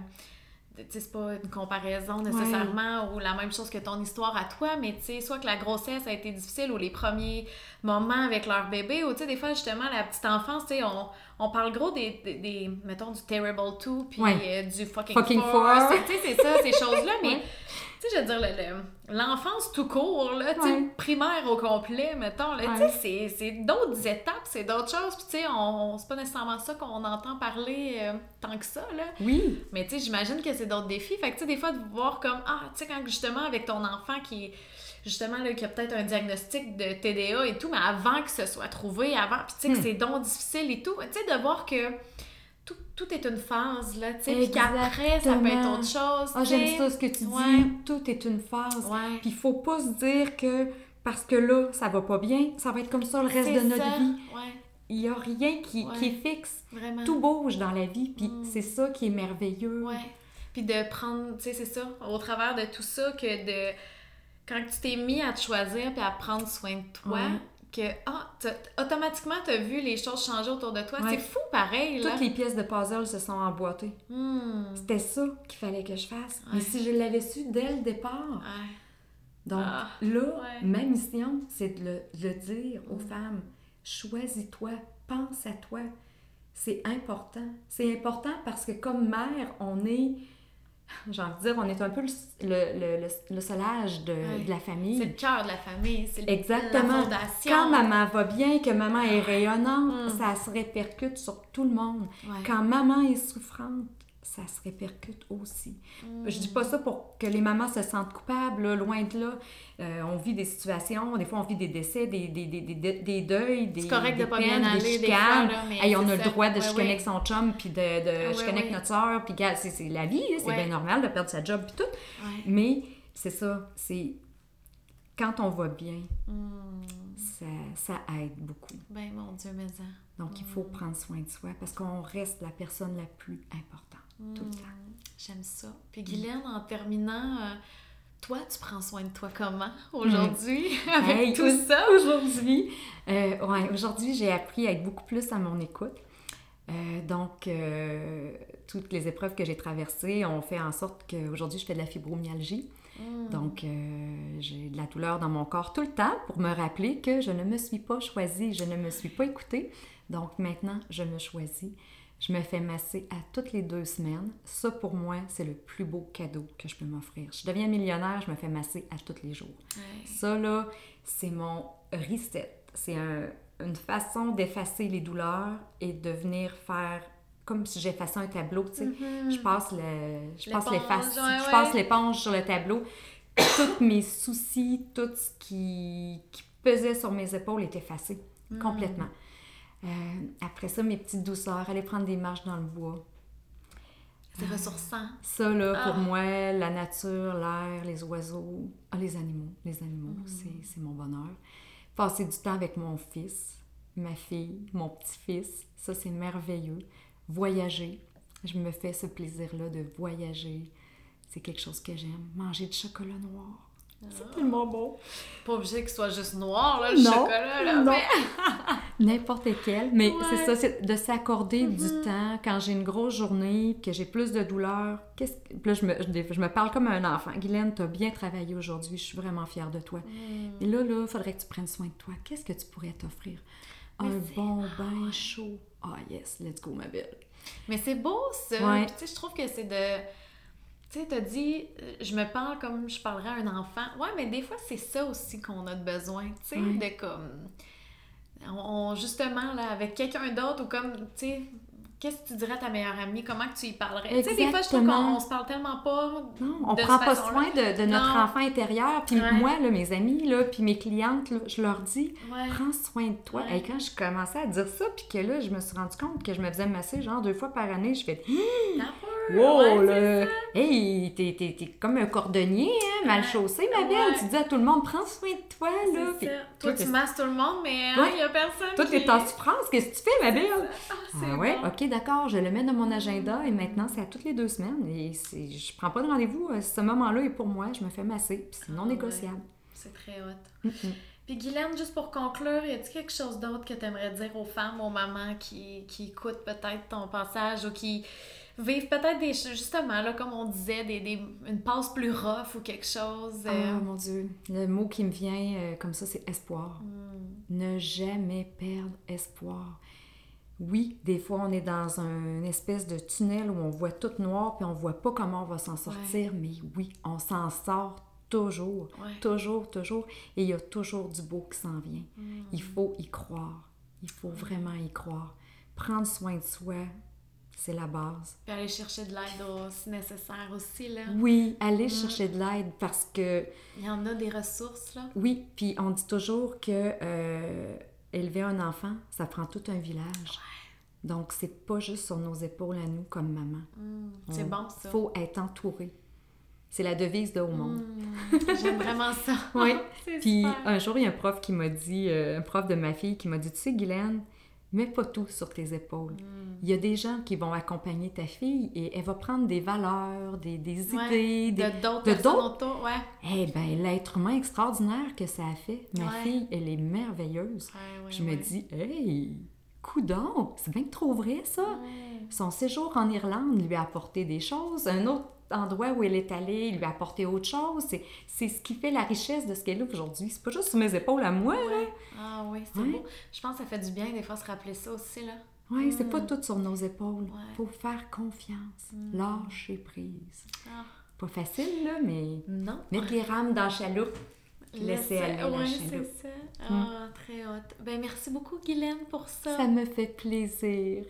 tu sais, c'est pas une comparaison nécessairement ou la même chose que ton histoire à toi, mais tu sais, soit que la grossesse a été difficile ou les premiers moments avec leur bébé ou tu sais, des fois justement la petite enfance, tu sais, on, on parle gros des, des, mettons, du Terrible 2 puis euh, du Fucking, fucking. Tu sais, c'est ça, ces choses-là, mais tu sais, je veux dire, l'enfance tout court, là, tu sais, primaire au complet, mettons, là, tu sais, c'est d'autres étapes, c'est d'autres choses, puis tu sais, on, c'est pas nécessairement ça qu'on entend parler euh, tant que ça, là. Oui. Mais tu sais, j'imagine que c'est d'autres défis, fait que tu sais, des fois, de voir comme, ah, tu sais, quand justement, avec ton enfant qui justement, là, qui a peut-être un diagnostic de TDA et tout, mais avant que ce soit trouvé, avant, puis tu sais, que hmm. c'est donc difficile et tout, tu sais, de voir que tout, est une phase, là, tu sais, puis qu'après, ça peut être autre chose. Ah, j'aime ça ce que tu dis. Tout est une phase. Puis il faut pas se dire que parce que là, ça va pas bien, ça va être comme ça le reste de notre vie. Il n'y a rien qui, qui, est fixe. Vraiment. Tout bouge dans la vie, puis mm. c'est ça qui est merveilleux. Ouais. Puis de prendre, tu sais, c'est ça, au travers de tout ça, que de... Quand tu t'es mis à te choisir puis à prendre soin de toi, que ah, automatiquement tu as vu les choses changer autour de toi. C'est fou pareil. Toutes les pièces de puzzle se sont emboîtées. Hmm. C'était ça qu'il fallait que je fasse. Mais si je l'avais su dès le départ. Donc ah. là, ma mission, c'est de le, dire aux hmm. femmes. Choisis-toi, pense à toi. C'est important. C'est important parce que comme mère, on est j'ai envie de dire, on est un peu le, le, le, solage de, de, la famille. C'est le cœur de la famille, c'est Exactement. la fondation. Quand maman va bien, que maman est rayonnante, mm. ça se répercute sur tout le monde. Quand maman est souffrante, ça se répercute aussi. Mm. Je dis pas ça pour que les mamans se sentent coupables, loin de là. Euh, on vit des situations, des fois on vit des décès, des, des, des, des, deuils, des, correct de pas bien aller, des fois, on a le droit de chicaner avec son chum, puis de, de ah, chicaner avec notre soeur, puis c'est la vie, c'est bien normal de perdre sa job, puis tout. Mais c'est ça, c'est quand on va bien, mm. ça, ça, aide beaucoup. Ben mon Dieu, mais ça. Donc il faut mm. prendre soin de soi parce qu'on reste la personne la plus importante tout le temps. Hmm, j'aime ça. Puis Guylaine, en terminant, euh, toi, tu prends soin de toi comment aujourd'hui? Avec tout ça? Aujourd'hui, euh, ouais, aujourd'hui, j'ai appris à être beaucoup plus à mon écoute. Euh, donc, toutes les épreuves que j'ai traversées ont fait en sorte qu'aujourd'hui, je fais de la fibromyalgie. Hmm. Donc, j'ai de la douleur dans mon corps tout le temps pour me rappeler que je ne me suis pas choisie, je ne me suis pas écoutée. Donc, maintenant, je me choisis. Je me fais masser à toutes les deux semaines. Ça, pour moi, c'est le plus beau cadeau que je peux m'offrir. Je deviens millionnaire, je me fais masser à tous les jours. Ça, là, c'est mon reset. C'est une façon d'effacer les douleurs et de venir faire comme si j'effaçais un tableau, tu sais. Mm-hmm. Je passe le, je passe je passe l'éponge sur le tableau. Tous mes soucis, tout ce qui, qui pesait sur mes épaules est effacé mm. complètement. Euh, après ça, mes petites douceurs, aller prendre des marches dans le bois. C'est ressourçant. Ça, là, pour ah. moi, la nature, l'air, les oiseaux, ah, les animaux. Les animaux, mm. c'est mon bonheur. Passer du temps avec mon fils, ma fille, mon petit-fils, ça, c'est merveilleux. Voyager. Je me fais ce plaisir-là de voyager. C'est quelque chose que j'aime. Manger du chocolat noir. C'est tellement bon. Pas obligé qu'il soit juste noir, là, le chocolat, là. Non. N'importe quel. Mais c'est ça, c'est de s'accorder du mm-hmm. temps quand j'ai une grosse journée, que j'ai plus de douleur. Qu'est-ce là, je me, je, me parle comme un enfant. Guylaine, t'as bien travaillé aujourd'hui. Je suis vraiment fière de toi. Mm. Et là, là, il faudrait que tu prennes soin de toi. Qu'est-ce que tu pourrais t'offrir? Un bon bain chaud. Ah, yes, let's go, ma belle. Mais c'est beau, ça. Tu sais, je trouve que c'est de tu sais, t'as dit, euh, je me parle comme je parlerais à un enfant. Ouais, mais des fois, c'est ça aussi qu'on a besoin, tu sais, de comme. On, justement, là, avec quelqu'un d'autre ou comme, tu sais, qu'est-ce que tu dirais à ta meilleure amie? Comment que tu y parlerais? Tu sais, des fois, je trouve qu'on se parle tellement pas. Non, on prend pas soin de, notre enfant intérieur. Puis moi, là, mes amis, là, puis mes clientes, je leur dis, prends soin de toi. Et quand je commençais à dire ça, puis que là, je me suis rendu compte que je me faisais masser, genre deux fois par année, je fais, Wow, là! Hey, t'es, comme un cordonnier, hein, mal chaussé, ma belle. Tu dis à tout le monde, prends soin de toi, là. toi, tu masses tout le monde, mais il n'y a personne. Toi, t'es en souffrance, qu'est-ce que tu fais, ma belle? Ah, ah ouais, ok, d'accord, je le mets dans mon agenda et maintenant, c'est à toutes les deux semaines. Et je prends pas de rendez-vous. Euh, ce moment-là est pour moi, je me fais masser, puis c'est non ah négociable. C'est très hot. Puis Guylaine, juste pour conclure, y a-t-il quelque chose d'autre que tu aimerais dire aux femmes, aux mamans qui, qui écoutent peut-être ton passage ou qui vivent peut-être des justement là comme on disait des, des, une passe plus rough ou quelque chose euh... oh mon dieu le mot qui me vient euh, comme ça c'est espoir hmm. ne jamais perdre espoir oui des fois on est dans un espèce de tunnel où on voit tout noir puis on voit pas comment on va s'en sortir mais oui on s'en sort toujours toujours toujours et il y a toujours du beau qui s'en vient hmm. il faut y croire il faut vraiment y croire prendre soin de soi c'est la base. Puis aller chercher de l'aide si nécessaire aussi, là. Oui, aller mm. chercher de l'aide parce que... Il y en a des ressources, là. Oui, puis on dit toujours que euh, élever un enfant, ça prend tout un village. Donc, c'est pas juste sur nos épaules à nous comme maman. Mm, c'est bon, ça. Il faut être entouré. C'est la devise de Haut Monde. Mm, j'aime vraiment ça. oui. Puis un jour, il y a un prof qui m'a dit, euh, un prof de ma fille qui m'a dit, tu sais, Guylaine, mets pas tout sur tes épaules. Hmm. Il y a des gens qui vont accompagner ta fille et elle va prendre des valeurs, des, des idées, de d'autres. Ouais. Eh bien, l'être humain extraordinaire que ça a fait. Ma fille, elle est merveilleuse. Je me dis, hey, coudon, c'est bien trop vrai ça. Son séjour en Irlande lui a apporté des choses. Un autre endroit où elle est allée, lui a apporté autre chose. C'est ce qui fait la richesse de ce qu'elle est aujourd'hui. C'est pas juste sur mes épaules à moi. Ah oui, c'est beau. Je pense que ça fait du bien des fois se rappeler ça aussi. là. Oui, c'est pas mm. tout sur nos épaules. Il faut faire confiance, mm. lâcher prise. Ah. Pas facile, là, mais non. mettre les rames dans la chaloupe. Laisser aller la c'est ça. Mm. Ah, très hot. Ben, merci beaucoup, Guylaine, pour ça. Ça me fait plaisir.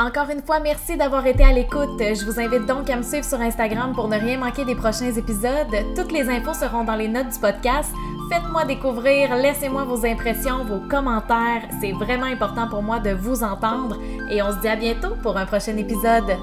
Encore une fois, merci d'avoir été à l'écoute. Je vous invite donc à me suivre sur Instagram pour ne rien manquer des prochains épisodes. Toutes les infos seront dans les notes du podcast. Faites-moi découvrir, laissez-moi vos impressions, vos commentaires. C'est vraiment important pour moi de vous entendre et on se dit à bientôt pour un prochain épisode.